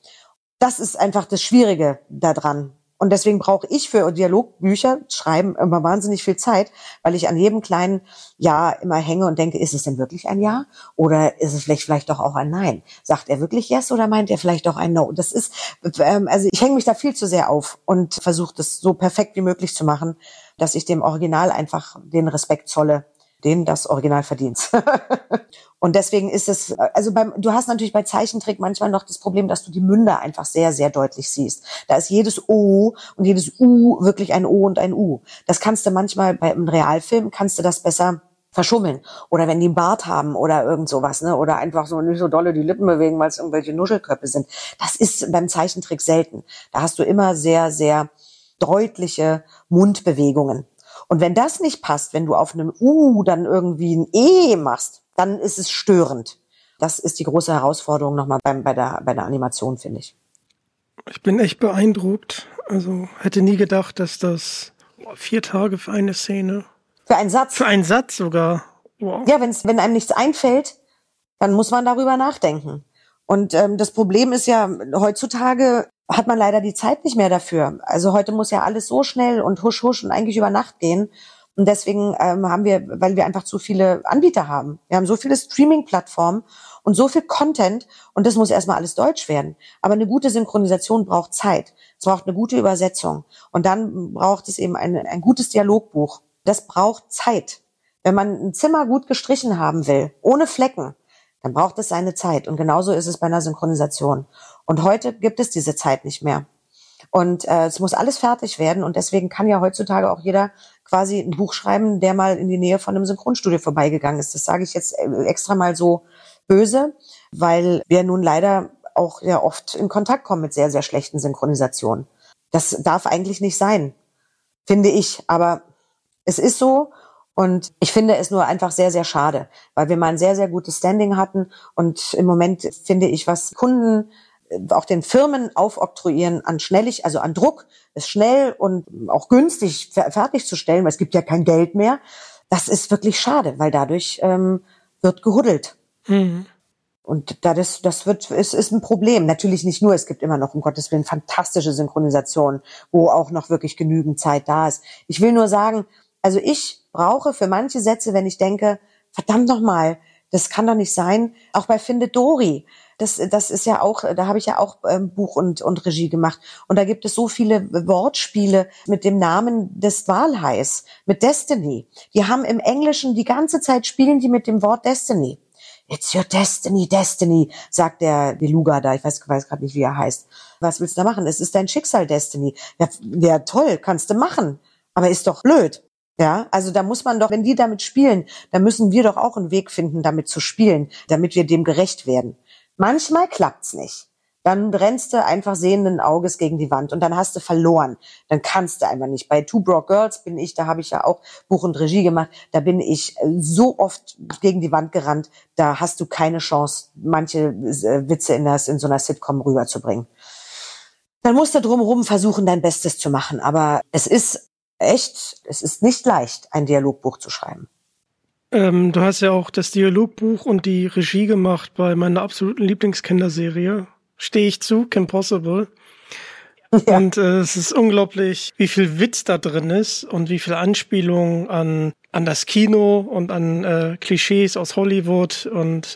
Das ist einfach das Schwierige daran, und deswegen brauche ich für Dialogbücher schreiben immer wahnsinnig viel Zeit, weil ich an jedem kleinen Ja immer hänge und denke, ist es denn wirklich ein Ja? Oder ist es vielleicht, vielleicht doch auch ein Nein? Sagt er wirklich Yes oder meint er vielleicht auch ein No? Das ist, ähm, also ich hänge mich da viel zu sehr auf und versuche das so perfekt wie möglich zu machen, dass ich dem Original einfach den Respekt zolle, den das Original verdient. und deswegen ist es, also beim, du hast natürlich bei Zeichentrick manchmal noch das Problem, dass du die Münder einfach sehr, sehr deutlich siehst. Da ist jedes O und jedes U wirklich ein O und ein U. Das kannst du manchmal bei einem Realfilm, kannst du das besser verschummeln. Oder wenn die einen Bart haben oder irgend sowas, ne? Oder einfach so nicht so dolle die Lippen bewegen, weil es irgendwelche Nuschelköpfe sind. Das ist beim Zeichentrick selten. Da hast du immer sehr, sehr deutliche Mundbewegungen. Und wenn das nicht passt, wenn du auf einem U dann irgendwie ein E machst, dann ist es störend. Das ist die große Herausforderung nochmal beim, bei, der, bei der Animation, finde ich. Ich bin echt beeindruckt. Also hätte nie gedacht, dass das vier Tage für eine Szene. Für einen Satz. Für einen Satz sogar. Wow. Ja, wenn's, wenn einem nichts einfällt, dann muss man darüber nachdenken. Und ähm, das Problem ist ja, heutzutage hat man leider die Zeit nicht mehr dafür. Also heute muss ja alles so schnell und husch husch und eigentlich über Nacht gehen. Und deswegen ähm, haben wir, weil wir einfach zu viele Anbieter haben. Wir haben so viele Streaming-Plattformen und so viel Content und das muss erstmal alles Deutsch werden. Aber eine gute Synchronisation braucht Zeit. Es braucht eine gute Übersetzung. Und dann braucht es eben ein, ein gutes Dialogbuch. Das braucht Zeit. Wenn man ein Zimmer gut gestrichen haben will, ohne Flecken, dann braucht es seine Zeit. Und genauso ist es bei einer Synchronisation. Und heute gibt es diese Zeit nicht mehr. Und äh, es muss alles fertig werden. Und deswegen kann ja heutzutage auch jeder quasi ein Buch schreiben, der mal in die Nähe von einem Synchronstudio vorbeigegangen ist. Das sage ich jetzt äh, extra mal so böse, weil wir nun leider auch ja oft in Kontakt kommen mit sehr, sehr schlechten Synchronisationen. Das darf eigentlich nicht sein, finde ich. Aber es ist so und ich finde es nur einfach sehr, sehr schade, weil wir mal ein sehr, sehr gutes Standing hatten. Und im Moment finde ich, was Kunden äh, auch den Firmen aufoktroyieren an schnellig, also an Druck, es schnell und auch günstig fertigzustellen, weil es gibt ja kein Geld mehr. Das ist wirklich schade, weil dadurch ähm, wird gehuddelt. Mhm. Und da das, das wird, ist, ist ein Problem. Natürlich nicht nur, es gibt immer noch, um Gottes Willen, fantastische Synchronisationen, wo auch noch wirklich genügend Zeit da ist. Ich will nur sagen, also ich brauche für manche Sätze, wenn ich denke, verdammt nochmal, das kann doch nicht sein. Auch bei Findet Dory. Das, das ist ja auch, da habe ich ja auch ähm, Buch und, und Regie gemacht. Und da gibt es so viele Wortspiele mit dem Namen des Walhais, mit Destiny. Die haben im Englischen die ganze Zeit spielen die mit dem Wort Destiny. It's your destiny, destiny, sagt der Beluga da. Ich weiß, weiß gerade nicht, wie er heißt. Was willst du da machen? Es ist dein Schicksal, Destiny. Ja, ja, toll, kannst du machen. Aber ist doch blöd. Ja, also da muss man doch, wenn die damit spielen, dann müssen wir doch auch einen Weg finden, damit zu spielen, damit wir dem gerecht werden. Manchmal klappt's nicht. Dann rennst du einfach sehenden Auges gegen die Wand und dann hast du verloren. Dann kannst du einfach nicht. Bei Two Broke Girls bin ich, da habe ich ja auch Buch und Regie gemacht, da bin ich äh, so oft gegen die Wand gerannt, da hast du keine Chance, manche äh, Witze in, das, in so einer Sitcom rüberzubringen. Dann musst du drumherum versuchen, dein Bestes zu machen. Aber es ist echt, es ist nicht leicht, ein Dialogbuch zu schreiben. Ähm, du hast ja auch das Dialogbuch und die Regie gemacht bei meiner absoluten Lieblingskinderserie. Stehe ich zu, Kim Possible. Ja. Und äh, es ist unglaublich, wie viel Witz da drin ist und wie viel Anspielung an, an das Kino und an äh, Klischees aus Hollywood. Und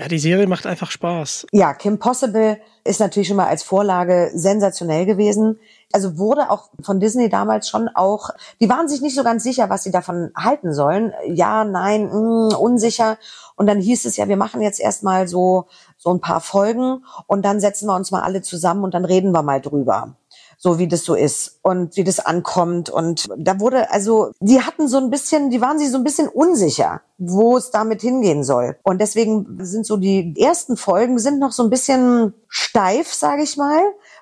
ja, die Serie macht einfach Spaß. Ja, Kim Possible ist natürlich schon mal als Vorlage sensationell gewesen also wurde auch von Disney damals schon auch, die waren sich nicht so ganz sicher, was sie davon halten sollen. Ja, nein, mh, mm, unsicher. Und dann hieß es ja, wir machen jetzt erstmal so, so ein paar Folgen und dann setzen wir uns mal alle zusammen und dann reden wir mal drüber so wie das so ist und wie das ankommt. Und da wurde, also, die hatten so ein bisschen, die waren sich so ein bisschen unsicher, wo es damit hingehen soll. Und deswegen sind so die ersten Folgen sind noch so ein bisschen steif, sage ich mal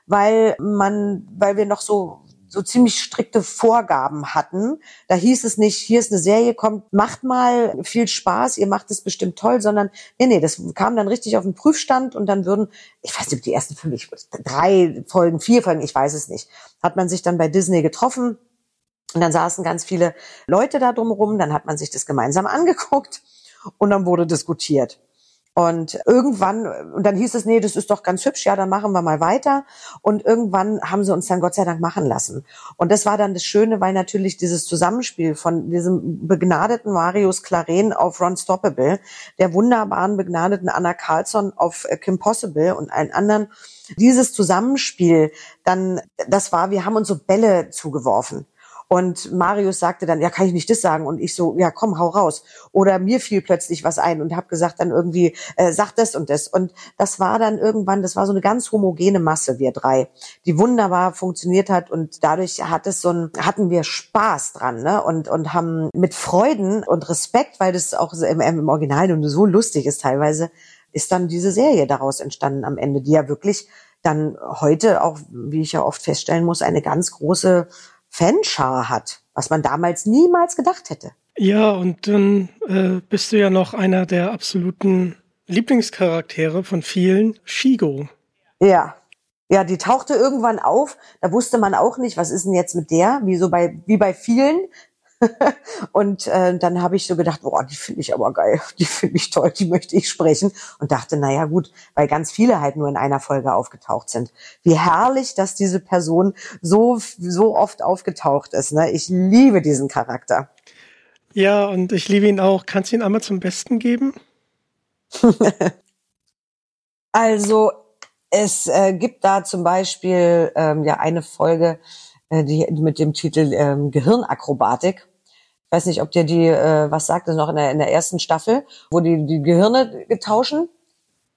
weil man, weil wir noch so so ziemlich strikte Vorgaben hatten. Da hieß es nicht, hier ist eine Serie, kommt, macht mal viel Spaß, ihr macht es bestimmt toll, sondern nee, nee, das kam dann richtig auf den Prüfstand und dann würden, ich weiß nicht, die ersten fünf, drei Folgen, vier Folgen, ich weiß es nicht, hat man sich dann bei Disney getroffen und dann saßen ganz viele Leute da drumherum, dann hat man sich das gemeinsam angeguckt und dann wurde diskutiert. Und irgendwann, und dann hieß es, nee, das ist doch ganz hübsch, ja, dann machen wir mal weiter. Und irgendwann haben sie uns dann Gott sei Dank machen lassen. Und das war dann das Schöne, weil natürlich dieses Zusammenspiel von diesem begnadeten Marius Claren auf Ron Stoppable, der wunderbaren begnadeten Anna Carlson auf äh, Kim Possible und allen anderen, dieses Zusammenspiel, dann, das war, wir haben uns so Bälle zugeworfen. Und Marius sagte dann, ja, kann ich nicht das sagen? Und ich so, ja, komm, hau raus. Oder mir fiel plötzlich was ein und habe gesagt dann irgendwie, äh, sag das und das. Und das war dann irgendwann, das war so eine ganz homogene Masse, wir drei, die wunderbar funktioniert hat. Und dadurch hat es so ein, hatten wir Spaß dran, ne? Und, und haben mit Freuden und Respekt, weil das auch im, im Original und so lustig ist teilweise, ist dann diese Serie daraus entstanden am Ende, die ja wirklich dann heute auch, wie ich ja oft feststellen muss, eine ganz große Fanschar hat, was man damals niemals gedacht hätte. Ja, und dann äh, bist du ja noch einer der absoluten Lieblingscharaktere von vielen, Shigo. Ja. Ja, die tauchte irgendwann auf. Da wusste man auch nicht, was ist denn jetzt mit der? Wie so bei, wie bei vielen. und äh, dann habe ich so gedacht, boah, die finde ich aber geil, die finde ich toll, die möchte ich sprechen. Und dachte, naja gut, weil ganz viele halt nur in einer Folge aufgetaucht sind. Wie herrlich, dass diese Person so, so oft aufgetaucht ist. Ne? Ich liebe diesen Charakter. Ja, und ich liebe ihn auch. Kannst du ihn einmal zum Besten geben? also, es äh, gibt da zum Beispiel ähm, ja eine Folge, äh, die mit dem Titel ähm, Gehirnakrobatik. Ich weiß nicht, ob dir die äh, was sagt, ist noch in der, in der ersten Staffel, wo die die Gehirne tauschen.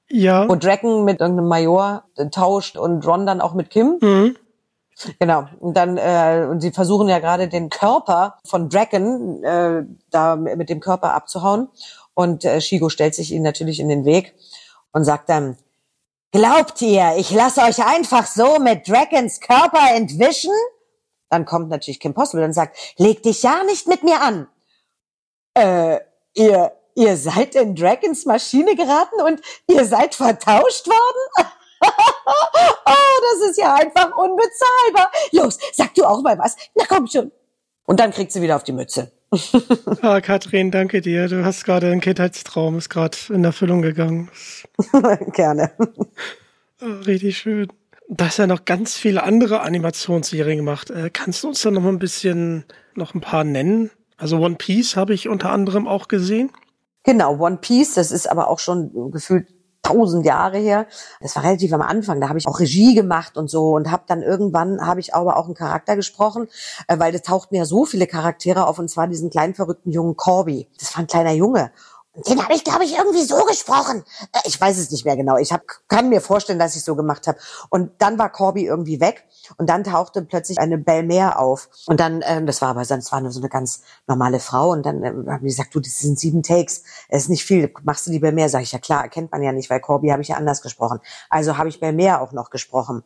Ja. Wo Draken mit irgendeinem Major tauscht und Ron dann auch mit Kim. Mhm. Genau. Und dann äh, und sie versuchen ja gerade den Körper von Draken äh, da mit dem Körper abzuhauen. Und äh, Shigo stellt sich ihnen natürlich in den Weg und sagt dann, Glaubt ihr, ich lasse euch einfach so mit Dragons Körper entwischen? Dann kommt natürlich Kim Possible und sagt, leg dich ja nicht mit mir an. Äh, ihr, ihr seid in Dragons Maschine geraten und ihr seid vertauscht worden? oh, das ist ja einfach unbezahlbar. Los, sag du auch mal was. Na komm schon. Und dann kriegt sie wieder auf die Mütze. ah, Katrin, danke dir. Du hast gerade einen Kindheitstraum, ist gerade in Erfüllung gegangen. Gerne. Richtig schön. Da hast ja noch ganz viele andere Animationsserien gemacht. Äh, kannst du uns da noch ein bisschen, noch ein paar nennen? Also One Piece habe ich unter anderem auch gesehen. Genau, One Piece, das ist aber auch schon gefühlt tausend Jahre her. Das war relativ am Anfang. Da habe ich auch Regie gemacht und so und habe dann irgendwann habe ich aber auch einen Charakter gesprochen, äh, weil das tauchten ja so viele Charaktere auf und zwar diesen kleinen verrückten jungen Corby. Das war ein kleiner Junge Den habe ich, glaube ich, irgendwie so gesprochen. Äh, Ich weiß es nicht mehr genau. Ich hab, kann mir vorstellen, dass ich so gemacht habe. Und dann war Corby irgendwie weg und dann tauchte plötzlich eine Belmer auf. Und dann, ähm, das war aber sonst war nur so eine ganz normale Frau. Und dann ähm, haben die gesagt, du, das sind sieben Takes. Es ist nicht viel. Machst du die Belmer? Sag ich, ja klar, erkennt man ja nicht, weil Corby habe ich ja anders gesprochen. Also habe ich Belmer auch noch gesprochen.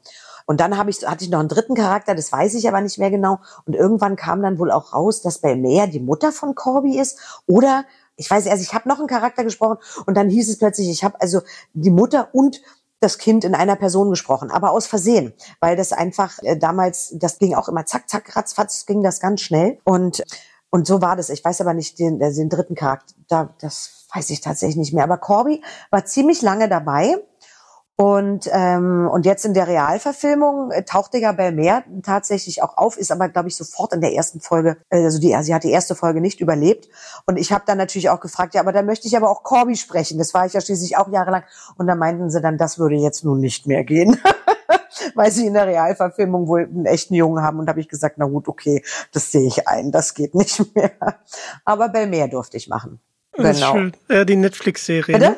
Und dann habe ich, hatte ich noch einen dritten Charakter, das weiß ich aber nicht mehr genau. Und irgendwann kam dann wohl auch raus, dass Belmer die Mutter von Corby ist. Oder ich weiß erst, ich habe noch einen Charakter gesprochen und dann hieß es plötzlich, ich habe also die Mutter und das Kind in einer Person gesprochen, aber aus Versehen, weil das einfach äh, damals, das ging auch immer zack, zack, ratzfatz, ging das ganz schnell und und so war das. Ich weiß aber nicht den, also den dritten Charakter, da, das weiß ich tatsächlich nicht mehr. Aber Corby war ziemlich lange dabei und, ähm, und jetzt in der Realverfilmung äh, tauchte ja Belmer tatsächlich auch auf, ist aber, glaube ich, sofort in der ersten Folge, äh, also die, sie hat die erste Folge nicht überlebt. Und ich habe dann natürlich auch gefragt, ja, aber da möchte ich aber auch Corby sprechen. Das war ich ja schließlich auch jahrelang. Und da meinten sie dann, das würde jetzt nun nicht mehr gehen. Weil sie in der Realverfilmung wohl einen echten Jungen haben. Und da habe ich gesagt, na gut, okay, das sehe ich ein, das geht nicht mehr. Aber Belmer durfte ich machen. Schön. Äh, die Netflix-Serie. Bitte?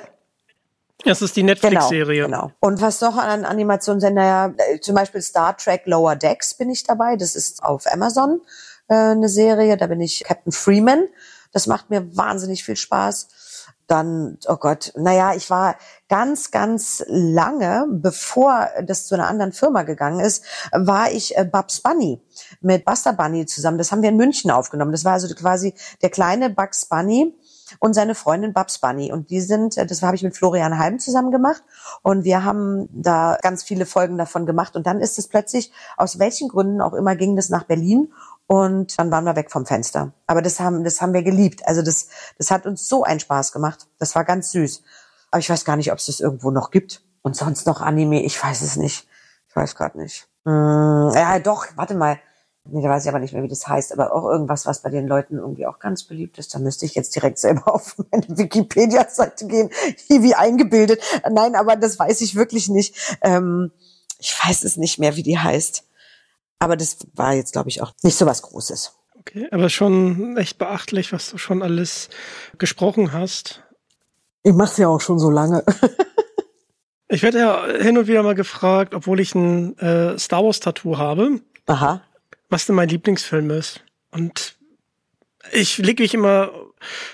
Das ist die Netflix-Serie. Genau, genau. Und was noch an Animationssender, ja, äh, zum Beispiel Star Trek Lower Decks bin ich dabei. Das ist auf Amazon äh, eine Serie. Da bin ich Captain Freeman. Das macht mir wahnsinnig viel Spaß. Dann, oh Gott, naja, ich war ganz, ganz lange, bevor das zu einer anderen Firma gegangen ist, war ich äh, Babs Bunny mit Buster Bunny zusammen. Das haben wir in München aufgenommen. Das war also quasi der kleine Bugs Bunny und seine Freundin Babs Bunny. Und die sind, äh, das habe ich mit Florian Heim zusammen gemacht. Und wir haben da ganz viele Folgen davon gemacht. Und dann ist es plötzlich, aus welchen Gründen auch immer, ging das nach Berlin. Und dann waren wir weg vom Fenster. Aber das haben, das haben wir geliebt. Also das, das hat uns so einen Spaß gemacht. Das war ganz süß. Aber ich weiß gar nicht, ob es das irgendwo noch gibt. Und sonst noch Anime, ich weiß es nicht. Ich weiß gerade nicht. Hm, ja, doch, warte mal. Nee, da weiß ich aber nicht mehr, wie das heißt, aber auch irgendwas, was bei den Leuten irgendwie auch ganz beliebt ist. Da müsste ich jetzt direkt selber auf meine Wikipedia-Seite gehen, wie eingebildet. Nein, aber das weiß ich wirklich nicht. Ähm, ich weiß es nicht mehr, wie die heißt. Aber das war jetzt, glaube ich, auch nicht so was Großes. Okay, aber schon echt beachtlich, was du schon alles gesprochen hast. Ich mache ja auch schon so lange. Ich werde ja hin und wieder mal gefragt, obwohl ich ein äh, Star Wars Tattoo habe, Aha. Was denn mein Lieblingsfilm ist. Und ich lege mich immer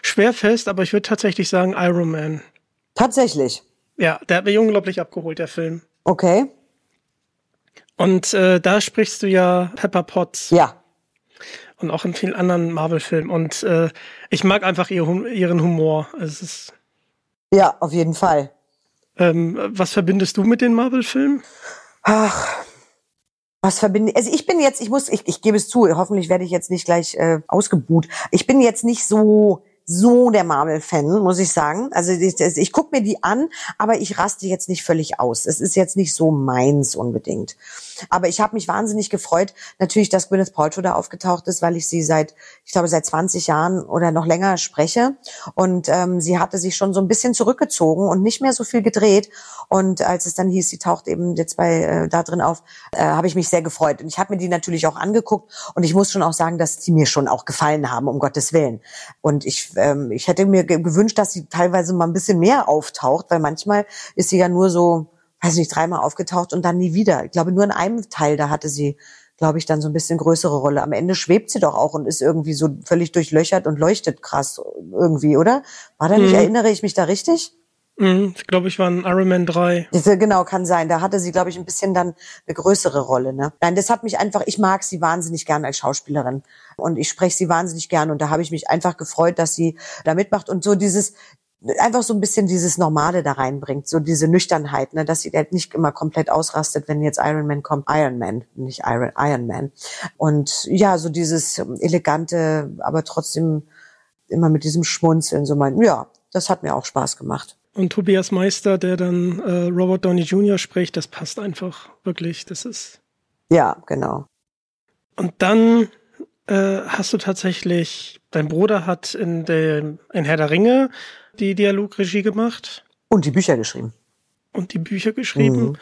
schwer fest, aber ich würde tatsächlich sagen Iron Man. Tatsächlich. Ja, der hat mich unglaublich abgeholt, der Film. Okay. Und äh, da sprichst du ja Pepper Potts Ja. und auch in vielen anderen Marvel-Filmen. Und äh, ich mag einfach ihr, ihren Humor. Es ist, Ja, auf jeden Fall. ähm, was verbindest du mit den Marvel-Filmen? Ach, was verbinde also ich bin jetzt, ich muss, ich, ich gebe es zu, hoffentlich werde ich jetzt nicht gleich äh, ausgebuht. Ich bin jetzt nicht so so der Marvel-Fan, muss ich sagen. Also ich, ich, gucke mir die an, aber ich raste jetzt nicht völlig aus. Es ist jetzt nicht so meins unbedingt. Aber ich habe mich wahnsinnig gefreut, natürlich, dass Gwyneth Paltrow da aufgetaucht ist, weil ich sie seit, ich glaube, seit 20 Jahren oder noch länger spreche. Und ähm, sie hatte sich schon so ein bisschen zurückgezogen und nicht mehr so viel gedreht. Und als es dann hieß, sie taucht eben jetzt bei äh, da drin auf, äh, habe ich mich sehr gefreut. Und ich habe mir die natürlich auch angeguckt und ich muss schon auch sagen, dass die mir schon auch gefallen haben, um Gottes Willen. Und ich, ähm, ich hätte mir ge- gewünscht, dass sie teilweise mal ein bisschen mehr auftaucht, weil manchmal ist sie ja nur so, weiß nicht, dreimal aufgetaucht und dann nie wieder. Ich glaube, nur in einem Teil, da hatte sie, glaube ich, dann so ein bisschen größere Rolle. Am Ende schwebt sie doch auch und ist irgendwie so völlig durchlöchert und leuchtet krass irgendwie, oder? War da nicht, Mhm. erinnere ich mich da richtig? Mhm, ich glaube, ich war in Iron Man 3. Diese, genau, kann sein. Da hatte sie, glaube ich, ein bisschen dann eine größere Rolle. Ne? Nein, das hat mich einfach, ich mag sie wahnsinnig gern als Schauspielerin. Und ich spreche sie wahnsinnig gern. Und da habe ich mich einfach gefreut, dass sie da mitmacht und so dieses, einfach so ein bisschen dieses Normale da reinbringt, so diese Nüchternheit, ne, dass sie halt nicht immer komplett ausrastet, wenn jetzt Iron Man kommt, Iron Man, nicht Iron, Iron Man. Und ja, so dieses elegante, aber trotzdem immer mit diesem Schmunzeln, so mein, ja, das hat mir auch Spaß gemacht. Und Tobias Meister, der dann äh, Robert Downey Jr. spricht, das passt einfach wirklich. Das ist. Ja, genau. Und dann äh, hast du tatsächlich, dein Bruder hat in dem in Herr der Ringe die Dialogregie gemacht Und die Bücher geschrieben. und die Bücher geschrieben. Mhm.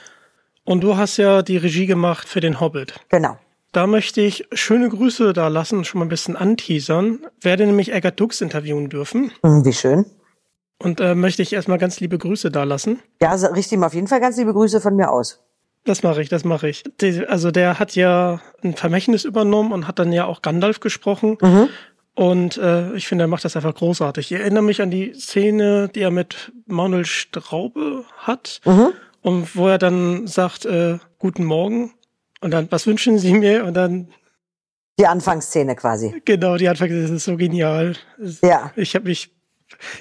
Und du hast ja die Regie gemacht für den Hobbit. Genau. Da möchte ich schöne Grüße da lassen, schon mal ein bisschen anteasern. Werde nämlich Eggert Dux interviewen dürfen. Hm, Wie schön. Und äh, möchte ich erstmal ganz liebe Grüße da lassen. Ja, also richte ihm auf jeden Fall ganz liebe Grüße von mir aus. Das mache ich, das mache ich. Die, also der hat ja ein Vermächtnis übernommen und hat dann ja auch Gandalf gesprochen. Mhm. Und äh, ich finde, er macht das einfach großartig. Ich erinnere mich an die Szene, die er mit Manuel Straube hat. Mhm. Und wo er dann sagt, äh, guten Morgen. Und dann, was wünschen Sie mir? Und dann die Anfangsszene quasi. Genau, die Anfangsszene ist so genial. Ja. Ich habe mich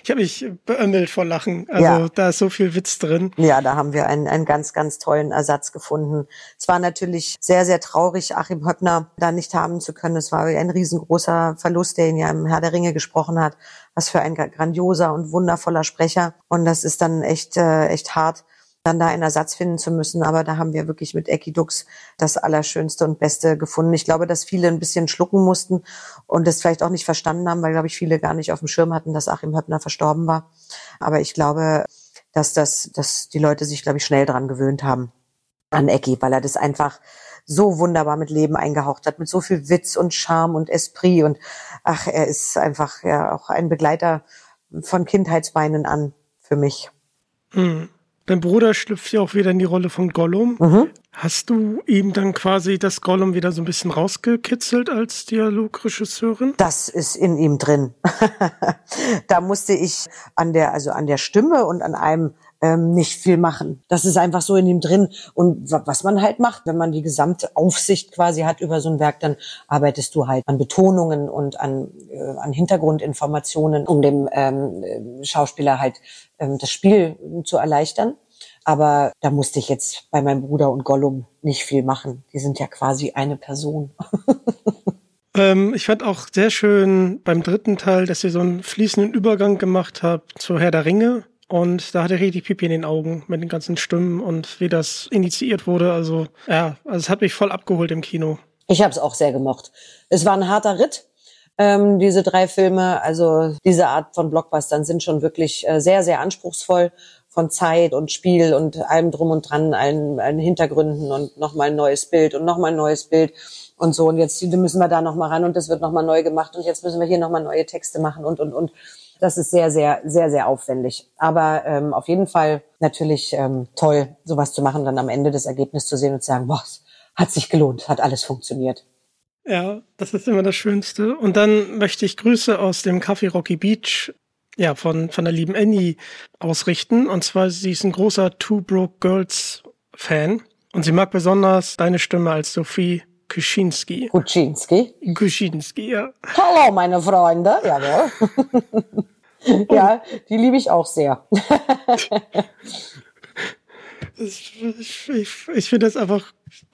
ich habe mich beömmelt vor Lachen. Also ja. da ist so viel Witz drin. Ja, da haben wir einen, einen ganz, ganz tollen Ersatz gefunden. Es war natürlich sehr, sehr traurig, Achim Höppner da nicht haben zu können. Es war ein riesengroßer Verlust, der ihn ja im Herr der Ringe gesprochen hat. Was für ein grandioser und wundervoller Sprecher. Und das ist dann echt, äh, echt hart dann da einen Ersatz finden zu müssen. Aber da haben wir wirklich mit Equidux das Allerschönste und Beste gefunden. Ich glaube, dass viele ein bisschen schlucken mussten und das vielleicht auch nicht verstanden haben, weil, glaube ich, viele gar nicht auf dem Schirm hatten, dass Achim Höppner verstorben war. Aber ich glaube, dass das, dass die Leute sich, glaube ich, schnell dran gewöhnt haben an Ecki, weil er das einfach so wunderbar mit Leben eingehaucht hat, mit so viel Witz und Charme und Esprit und ach, er ist einfach ja auch ein Begleiter von Kindheitsbeinen an für mich. Mhm. Dein Bruder schlüpft ja auch wieder in die Rolle von Gollum. Mhm. Hast du ihm dann quasi das Gollum wieder so ein bisschen rausgekitzelt als Dialogregisseurin? Das ist in ihm drin. da musste ich an der, also an der Stimme und an einem ähm, nicht viel machen. Das ist einfach so in ihm drin. Und was man halt macht, wenn man die gesamte Aufsicht quasi hat über so ein Werk, dann arbeitest du halt an Betonungen und an, äh, an Hintergrundinformationen, um dem ähm, Schauspieler halt ähm, das Spiel zu erleichtern. Aber da musste ich jetzt bei meinem Bruder und Gollum nicht viel machen. Die sind ja quasi eine Person. ähm, ich fand auch sehr schön beim dritten Teil, dass ihr so einen fließenden Übergang gemacht habt zu Herr der Ringe. Und da hatte ich richtig Pipi in den Augen mit den ganzen Stimmen und wie das initiiert wurde. Also ja, also es hat mich voll abgeholt im Kino. Ich habe es auch sehr gemocht. Es war ein harter Ritt, ähm, diese drei Filme. Also diese Art von Blockbustern sind schon wirklich äh, sehr, sehr anspruchsvoll von Zeit und Spiel und allem drum und dran, allen, allen Hintergründen und nochmal ein neues Bild und nochmal ein neues Bild und so. Und jetzt müssen wir da nochmal ran und das wird nochmal neu gemacht und jetzt müssen wir hier nochmal neue Texte machen und, und, und. Das ist sehr, sehr, sehr, sehr aufwendig. Aber ähm, auf jeden Fall natürlich ähm, toll, sowas zu machen, dann am Ende das Ergebnis zu sehen und zu sagen, boah, hat sich gelohnt, hat alles funktioniert. Ja, das ist immer das Schönste. Und dann möchte ich Grüße aus dem Café Rocky Beach ja, von, von der lieben Annie ausrichten. Und zwar, sie ist ein großer Two Broke Girls Fan. Und sie mag besonders deine Stimme als Sophie Kuczynski. Kuczynski? Kuczynski, ja. Hallo, meine Freunde. Jawohl. ja, die liebe ich auch sehr. ich ich, ich finde das einfach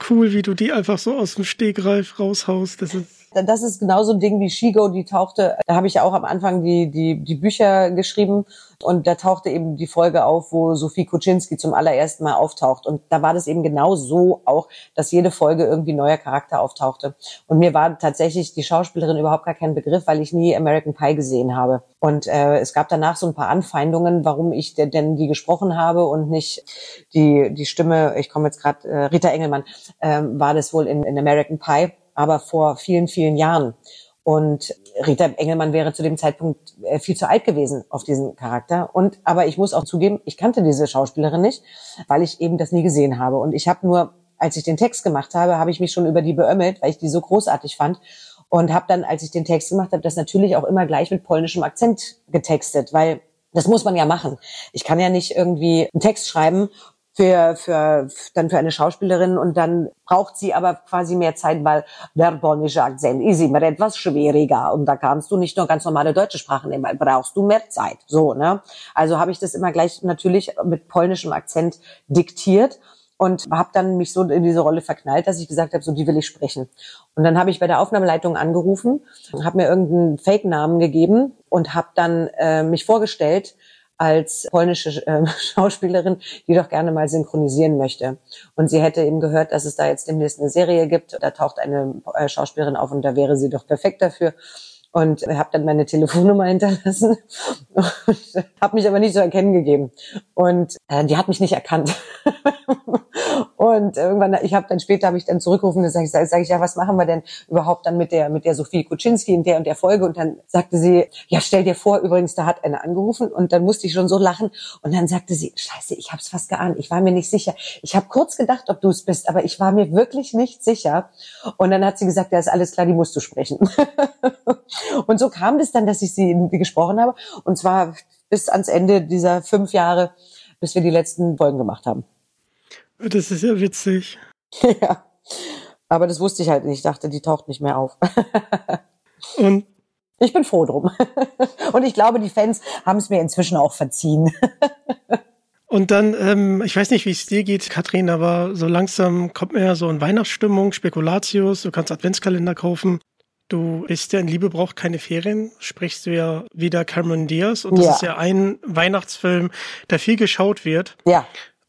cool, wie du die einfach so aus dem Stegreif raushaust. Das ist das ist genauso ein Ding wie Shigo, die tauchte, da habe ich ja auch am Anfang die, die, die Bücher geschrieben und da tauchte eben die Folge auf, wo Sophie Kuczynski zum allerersten Mal auftaucht. Und da war das eben genau so auch, dass jede Folge irgendwie neuer Charakter auftauchte. Und mir war tatsächlich die Schauspielerin überhaupt gar kein Begriff, weil ich nie American Pie gesehen habe. Und äh, es gab danach so ein paar Anfeindungen, warum ich denn die gesprochen habe und nicht die, die Stimme, ich komme jetzt gerade, äh, Rita Engelmann, äh, war das wohl in, in American Pie aber vor vielen, vielen Jahren. Und Rita Engelmann wäre zu dem Zeitpunkt äh, viel zu alt gewesen auf diesen Charakter. Und aber ich muss auch zugeben, ich kannte diese Schauspielerin nicht, weil ich eben das nie gesehen habe. Und ich habe nur, als ich den Text gemacht habe, habe ich mich schon über die beömmelt, weil ich die so großartig fand. Und habe dann, als ich den Text gemacht habe, das natürlich auch immer gleich mit polnischem Akzent getextet, weil das muss man ja machen. Ich kann ja nicht irgendwie einen Text schreiben für, für, dann für eine Schauspielerin und dann braucht sie aber quasi mehr Zeit, weil der polnische Akzent ist immer etwas schwieriger und da kannst du nicht nur ganz normale deutsche Sprache nehmen, weil brauchst du mehr Zeit. So, ne? Also habe ich das immer gleich natürlich mit polnischem Akzent diktiert und habe dann mich so in diese Rolle verknallt, dass ich gesagt habe, so die will ich sprechen. Und dann habe ich bei der Aufnahmeleitung angerufen, habe mir irgendeinen Fake-Namen gegeben und habe dann äh, mich vorgestellt als polnische äh, Schauspielerin, die doch gerne mal synchronisieren möchte. Und sie hätte eben gehört, dass es da jetzt demnächst eine Serie gibt. Da taucht eine äh, Schauspielerin auf und da wäre sie doch perfekt dafür. Und habe dann meine Telefonnummer hinterlassen und habe mich aber nicht zu erkennen gegeben. Und äh, die hat mich nicht erkannt. Und irgendwann, ich habe dann später, habe ich dann zurückgerufen, da sage ich, sag, sag ich, ja, was machen wir denn überhaupt dann mit der mit der Sophie Kuczynski in der und der Folge? Und dann sagte sie, ja, stell dir vor, übrigens, da hat einer angerufen und dann musste ich schon so lachen. Und dann sagte sie, Scheiße, ich habe es fast geahnt, ich war mir nicht sicher. Ich habe kurz gedacht, ob du es bist, aber ich war mir wirklich nicht sicher. Und dann hat sie gesagt, ja, ist alles klar, die musst du sprechen. und so kam das dann, dass ich sie gesprochen habe. Und zwar bis ans Ende dieser fünf Jahre, bis wir die letzten Folgen gemacht haben. Das ist ja witzig. ja. Aber das wusste ich halt nicht. Ich dachte, die taucht nicht mehr auf. Und ich bin froh drum. Und ich glaube, die Fans haben es mir inzwischen auch verziehen. Und dann, ähm, ich weiß nicht, wie es dir geht, Katrin, aber so langsam kommt mir ja so in Weihnachtsstimmung, Spekulatius, du kannst Adventskalender kaufen. Du bist ja in Liebe braucht keine Ferien, sprichst du ja wieder Cameron Diaz und das Ja. ist ja ein Weihnachtsfilm, der viel geschaut wird. Ja.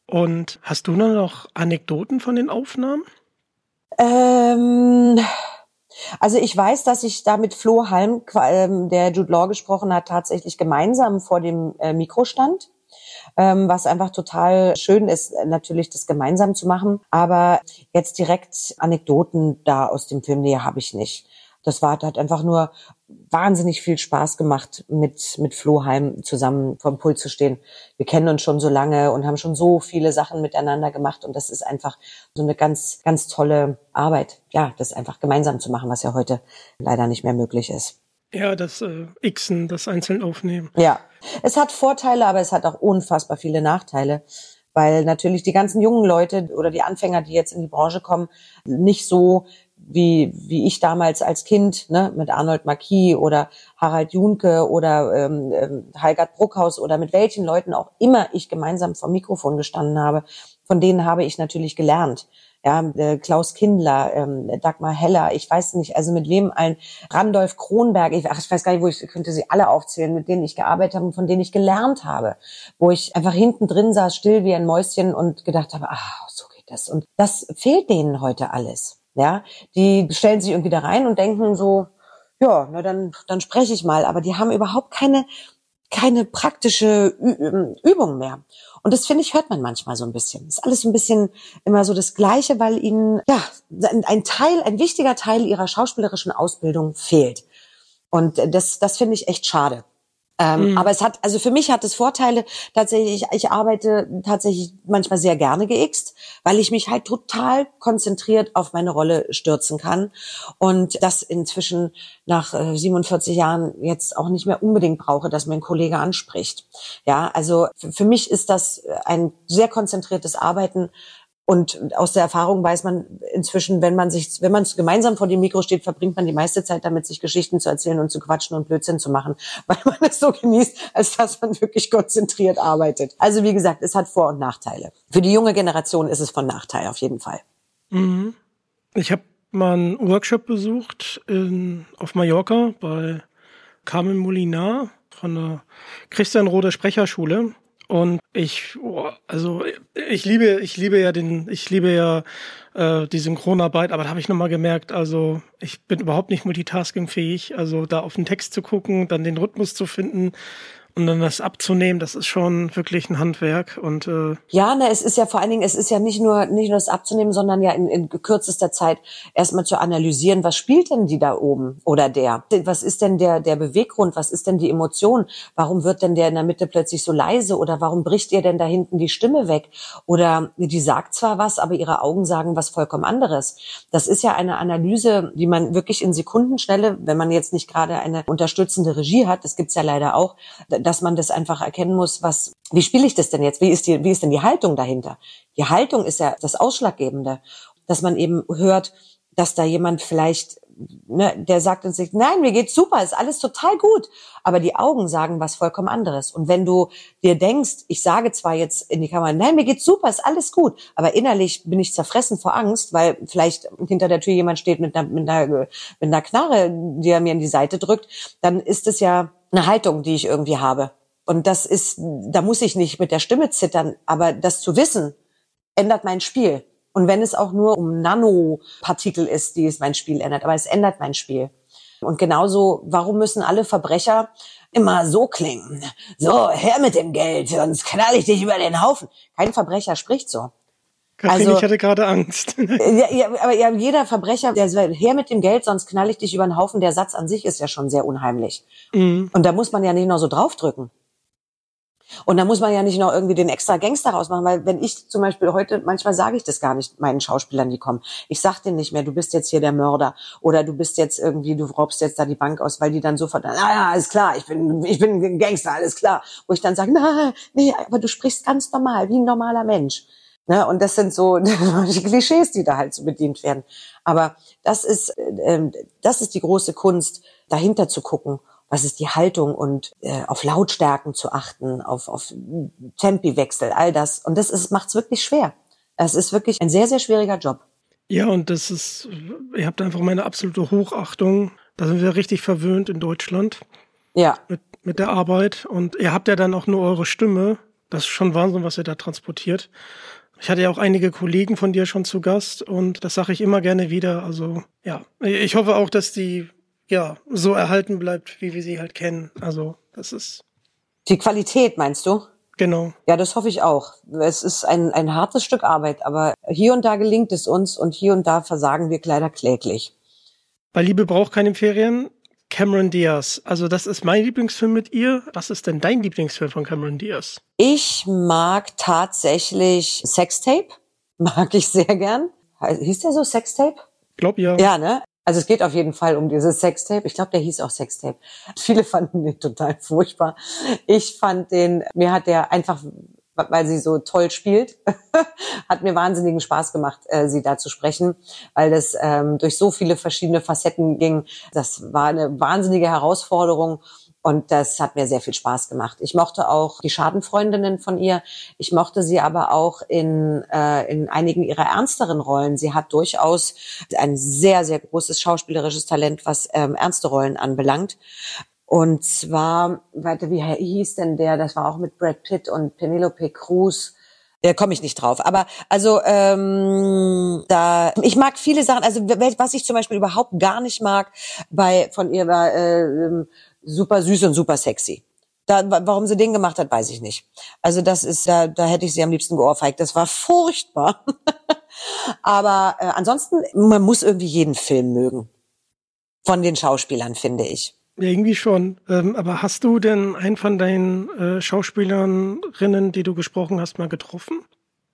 Und hast du noch Anekdoten von den Aufnahmen? Ähm, also ich weiß, dass ich da mit Flo Halm, ähm, der Jude Law gesprochen hat, tatsächlich gemeinsam vor dem äh, Mikro stand. Ähm, was einfach total schön ist, äh, natürlich das gemeinsam zu machen. Aber jetzt direkt Anekdoten da aus dem Film, nee, habe ich nicht. Das war, hat einfach nur wahnsinnig viel Spaß gemacht, mit, mit Flo Heim zusammen vom Pult zu stehen. Wir kennen uns schon so lange und haben schon so viele Sachen miteinander gemacht und das ist einfach so eine ganz, ganz tolle Arbeit. Ja, das einfach gemeinsam zu machen, was ja heute leider nicht mehr möglich ist. Ja, das äh, Xen, das einzeln aufnehmen. Ja, es hat Vorteile, aber es hat auch unfassbar viele Nachteile, weil natürlich die ganzen jungen Leute oder die Anfänger, die jetzt in die Branche kommen, nicht so wie, wie ich damals als Kind, ne, mit Arnold Marquis oder Harald Junke oder ähm, ähm, Heilgard Bruckhaus oder mit welchen Leuten auch immer ich gemeinsam vom Mikrofon gestanden habe, von denen habe ich natürlich gelernt. Ja, äh, Klaus Kindler, ähm, Dagmar Heller, ich weiß nicht, also mit wem allen, Randolph Kronberg, ich, ach, ich weiß gar nicht, wo ich könnte sie alle aufzählen, mit denen ich gearbeitet habe und von denen ich gelernt habe, wo ich einfach hinten drin saß, still wie ein Mäuschen und gedacht habe, ah, so geht das. Und das fehlt denen heute alles. Ja, die stellen sich irgendwie da rein und denken so, ja, na dann, dann spreche ich mal, aber die haben überhaupt keine, keine praktische Ü Übung mehr. Und das finde ich, hört man manchmal so ein bisschen. Ist alles ein bisschen immer so das Gleiche, weil ihnen, ja, ein Teil, ein wichtiger Teil ihrer schauspielerischen Ausbildung fehlt. Und das, das finde ich echt schade. Ähm, Aber es hat, also für mich hat es Vorteile, tatsächlich, ich, arbeite tatsächlich manchmal sehr gerne geixt, weil ich mich halt total konzentriert auf meine Rolle stürzen kann. Und das inzwischen nach äh, 47 Jahren jetzt auch nicht mehr unbedingt brauche, dass mir ein Kollege anspricht. Ja, also für, für mich ist das ein sehr konzentriertes Arbeiten, und aus der Erfahrung weiß man inzwischen, wenn man sich, wenn man gemeinsam vor dem Mikro steht, verbringt man die meiste Zeit damit, sich Geschichten zu erzählen und zu quatschen und Blödsinn zu machen, weil man es so genießt, als dass man wirklich konzentriert arbeitet. Also wie gesagt, es hat Vor- und Nachteile. Für die junge Generation ist es von Nachteil auf jeden Fall. Ich habe mal einen Workshop besucht in, auf Mallorca bei Carmen Molinar von der Christian Roder Sprecherschule. Und ich, oh, also ich liebe, ich liebe ja den, ich liebe ja äh, die Synchronarbeit, aber da habe ich nochmal gemerkt, also ich bin überhaupt nicht multitaskingfähig. Also da auf den Text zu gucken, dann den Rhythmus zu finden und dann das abzunehmen, das ist schon wirklich ein Handwerk. Und äh, Ja, ne, es ist ja vor allen Dingen, es ist ja nicht nur nicht nur das abzunehmen, sondern ja in, in kürzester Zeit erstmal zu analysieren, was spielt denn die da oben oder der? Was ist denn der der Beweggrund? Was ist denn die Emotion? Warum wird denn der in der Mitte plötzlich so leise oder warum bricht ihr denn da hinten die Stimme weg? Oder die sagt zwar was, aber ihre Augen sagen was vollkommen anderes. Das ist ja eine Analyse, die man wirklich in Sekundenschnelle, wenn man jetzt nicht gerade eine unterstützende Regie hat, das gibt's ja leider auch, dass man das einfach erkennen muss, was, wie spiele ich das denn jetzt? Wie ist die, wie ist denn die Haltung dahinter? Die Haltung ist ja das Ausschlaggebende, dass man eben hört, dass da jemand vielleicht, ne, der sagt und sich, nein, mir geht's super, ist alles total gut, aber die Augen sagen was vollkommen anderes. Und wenn du dir denkst, ich sage zwar jetzt in die Kamera, nein, mir geht's super, ist alles gut, aber innerlich bin ich zerfressen vor Angst, weil vielleicht hinter der Tür jemand steht mit einer, mit einer, mit einer Knarre, die er mir in die Seite drückt, dann ist es ja eine Haltung, die ich irgendwie habe. Und das ist, da muss ich nicht mit der Stimme zittern, aber das zu wissen, ändert mein Spiel. Und wenn es auch nur um Nanopartikel ist, die es mein Spiel ändert, aber es ändert mein Spiel. Und genauso, warum müssen alle Verbrecher immer so klingen? So, her mit dem Geld, sonst knall ich dich über den Haufen. Kein Verbrecher spricht so. Kathrin, also, ich hatte gerade Angst. ja, ja, aber ja, jeder Verbrecher, der sagt, her mit dem Geld, sonst knall ich dich über den Haufen. Der Satz an sich ist ja schon sehr unheimlich. Mhm. Und da muss man ja nicht noch so draufdrücken. Und da muss man ja nicht noch irgendwie den extra Gangster rausmachen, weil wenn ich zum Beispiel heute, manchmal sage ich das gar nicht meinen Schauspielern, die kommen. Ich sag denen nicht mehr, du bist jetzt hier der Mörder oder du bist jetzt irgendwie, du raubst jetzt da die Bank aus, weil die dann sofort, ah ja, alles klar, ich bin, ich bin ein Gangster, alles klar. Wo ich dann sage, nein, nee, aber du sprichst ganz normal, wie ein normaler Mensch. Ne? Und das sind so die Klischees, die da halt so bedient werden. Aber das ist, äh, das ist die große Kunst, dahinter zu gucken was ist die Haltung und äh, auf Lautstärken zu achten, auf, auf Tempiwechsel, all das. Und das ist, macht's wirklich schwer. Es ist wirklich ein sehr, sehr schwieriger Job. Ja, und das ist, ihr habt einfach meine absolute Hochachtung. Da sind wir richtig verwöhnt in Deutschland. Ja. Mit, mit der Arbeit. Und ihr habt ja dann auch nur eure Stimme. Das ist schon Wahnsinn, was ihr da transportiert. Ich hatte ja auch einige Kollegen von dir schon zu Gast und das sage ich immer gerne wieder. Also ja, ich hoffe auch, dass die ja, so erhalten bleibt, wie wir sie halt kennen. Also, das ist. Die Qualität, meinst du? Genau. Ja, das hoffe ich auch. Es ist ein, ein hartes Stück Arbeit, aber hier und da gelingt es uns und hier und da versagen wir leider kläglich. Bei Liebe braucht keine Ferien. Cameron Diaz. Also das ist mein Lieblingsfilm mit ihr. Was ist denn dein Lieblingsfilm von Cameron Diaz? Ich mag tatsächlich Sextape. Mag ich sehr gern. Hieß der so Sextape? Glaub ja. Ja, ne? Also es geht auf jeden Fall um dieses Sextape. Ich glaube, der hieß auch Sextape. Viele fanden den total furchtbar. Ich fand den, mir hat der einfach, weil sie so toll spielt, hat mir wahnsinnigen Spaß gemacht, äh, sie da zu sprechen, weil das ähm, durch so viele verschiedene Facetten ging. Das war eine wahnsinnige Herausforderung. Und das hat mir sehr viel Spaß gemacht. Ich mochte auch die Schadenfreundinnen von ihr. Ich mochte sie aber auch in, äh, in einigen ihrer ernsteren Rollen. Sie hat durchaus ein sehr, sehr großes schauspielerisches Talent, was ähm, ernste Rollen anbelangt. Und zwar, weiter, wie hieß denn der? Das war auch mit Brad Pitt und Penelope Cruz. Da komme ich nicht drauf. Aber also ähm, da ich mag viele Sachen. Also was ich zum Beispiel überhaupt gar nicht mag bei von ihr war äh, super süß und super sexy. Da, warum sie den gemacht hat, weiß ich nicht. Also das ist, da, da hätte ich sie am liebsten geohrfeigt. Das war furchtbar. Aber äh, ansonsten, man muss irgendwie jeden Film mögen. Von den Schauspielern, finde ich. Ja, irgendwie schon. Ähm, aber hast du denn einen von deinen äh, Schauspielerinnen, die du gesprochen hast, mal getroffen?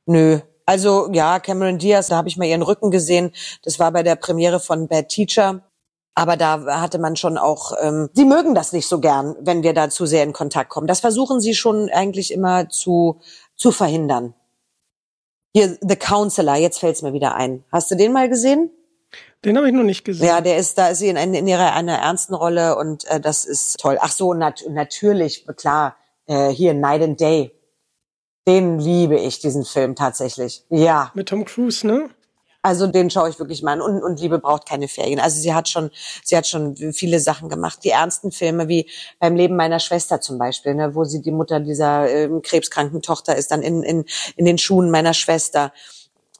Nö. Also ja, Cameron Diaz, da habe ich mal ihren Rücken gesehen. Das war bei der Premiere von Bad Teacher. Aber da hatte man schon auch, ähm, sie mögen das nicht so gern, wenn wir da zu sehr in Kontakt kommen. Das versuchen sie schon eigentlich immer zu, zu verhindern. Hier, The Counselor, jetzt fällt's mir wieder ein. Hast du den mal gesehen? Den habe ich noch nicht gesehen. Ja, der ist, da ist sie in, in ihrer einer ernsten Rolle und äh, das ist toll. Ach so, nat natürlich, klar, äh, hier Night and Day. Den liebe ich, diesen Film tatsächlich. Ja. Mit Tom Cruise, ne? Also den schaue ich wirklich mal an. Und, und Liebe braucht keine Ferien. Also sie hat schon, sie hat schon viele Sachen gemacht. Die ernsten Filme wie beim Leben meiner Schwester zum Beispiel, ne, wo sie die Mutter dieser äh, krebskranken Tochter ist, dann in, in, in den Schuhen meiner Schwester.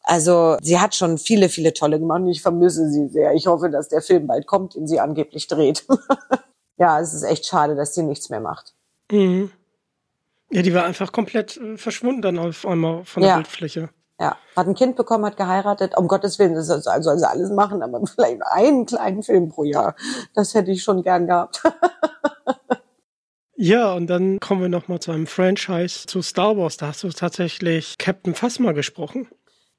Also sie hat schon viele, viele tolle gemacht und ich vermisse sie sehr. Ich hoffe, dass der Film bald kommt, den sie angeblich dreht. ja, es ist echt schade, dass sie nichts mehr macht. Mhm. Ja, die war einfach komplett äh, verschwunden dann auf einmal von der ja. Bildfläche. Ja, hat ein Kind bekommen, hat geheiratet. Um Gottes Willen, das soll, soll sie alles machen, aber vielleicht einen kleinen Film pro Jahr. Das hätte ich schon gern gehabt. ja, und dann kommen wir noch mal zu einem Franchise, zu Star Wars. Da hast du tatsächlich Captain Phasma gesprochen.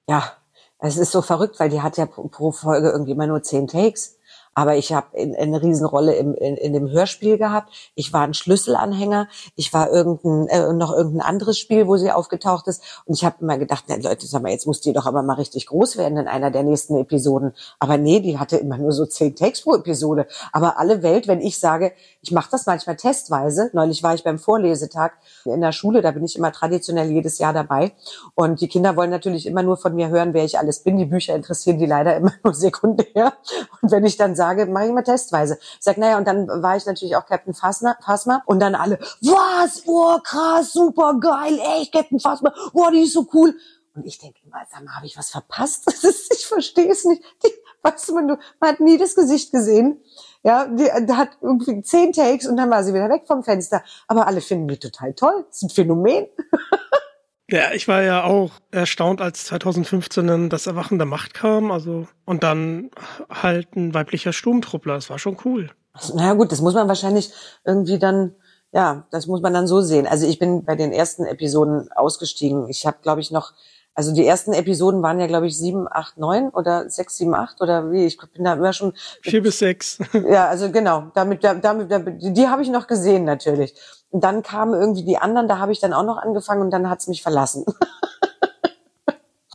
Ja, es ist so verrückt, weil die hat ja pro Folge irgendwie immer nur zehn Takes aber ich habe eine Riesenrolle im, in, in dem Hörspiel gehabt. Ich war ein Schlüsselanhänger. Ich war irgendein äh, noch irgendein anderes Spiel, wo sie aufgetaucht ist. Und ich habe immer gedacht, na, Leute, sag mal, jetzt muss die doch aber mal richtig groß werden in einer der nächsten Episoden. Aber nee, die hatte immer nur so zehn Takes pro Episode. Aber alle Welt, wenn ich sage, ich mache das manchmal testweise. Neulich war ich beim Vorlesetag in der Schule, da bin ich immer traditionell jedes Jahr dabei. Und die Kinder wollen natürlich immer nur von mir hören, wer ich alles bin. Die Bücher interessieren die leider immer nur sekundär. Und wenn ich dann sage, sage, mache ich mal testweise. Ich sag, naja, und dann war ich natürlich auch Captain Phasma, Phasma und dann alle, was, oh krass, super geil, echt Captain Phasma, oh, die ist so cool. Und ich denke immer, sag mal, habe ich was verpasst? ich verstehe es nicht. Die, weißt du, man, man hat nie das Gesicht gesehen. Ja, die, die hat irgendwie zehn Takes und dann war sie wieder weg vom Fenster. Aber alle finden die total toll. Das ist ein Phänomen. Ja, ich war ja auch erstaunt, als 2015 dann das Erwachen der Macht kam, also und dann halt ein weiblicher Sturmtruppler. Das war schon cool. Na gut, das muss man wahrscheinlich irgendwie dann, ja, das muss man dann so sehen. Also ich bin bei den ersten Episoden ausgestiegen. Ich habe, glaube ich, noch, also die ersten Episoden waren ja, glaube ich, sieben, acht, neun oder sechs, sieben, acht oder wie? Ich bin da immer schon vier bis sechs. Ja, also genau. Damit, damit, damit die, die habe ich noch gesehen natürlich. Und dann kamen irgendwie die anderen, da habe ich dann auch noch angefangen und dann hat's mich verlassen.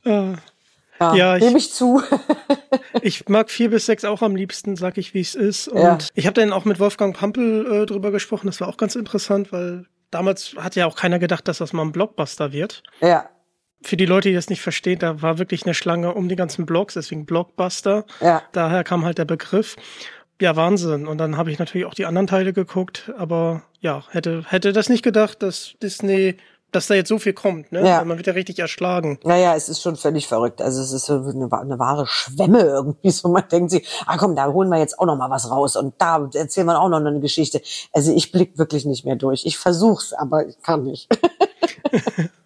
Ja, Ja, ich- gebe ich zu. ich mag vier bis sechs auch am liebsten, sag ich, wie es ist. Und Ja. ich habe dann auch mit Wolfgang Pampel äh, drüber gesprochen. Das war auch ganz interessant, weil damals hat ja auch keiner gedacht, dass das mal ein Blockbuster wird. ja, Für die Leute, die das nicht verstehen, da war wirklich eine Schlange um die ganzen Blogs, deswegen Blockbuster. ja. Daher kam halt der Begriff. Ja, Wahnsinn. Und dann habe ich natürlich auch die anderen Teile geguckt, aber ja, hätte, hätte das nicht gedacht, dass Disney, dass da jetzt so viel kommt, ne? Ja. Man wird ja richtig erschlagen. Naja, es ist schon völlig verrückt. Also es ist so eine, eine wahre Schwemme irgendwie. So man denkt sich, ah komm, da holen wir jetzt auch noch mal was raus und da erzählen wir auch noch eine Geschichte. Also ich blick wirklich nicht mehr durch. Ich versuch's, aber ich kann nicht.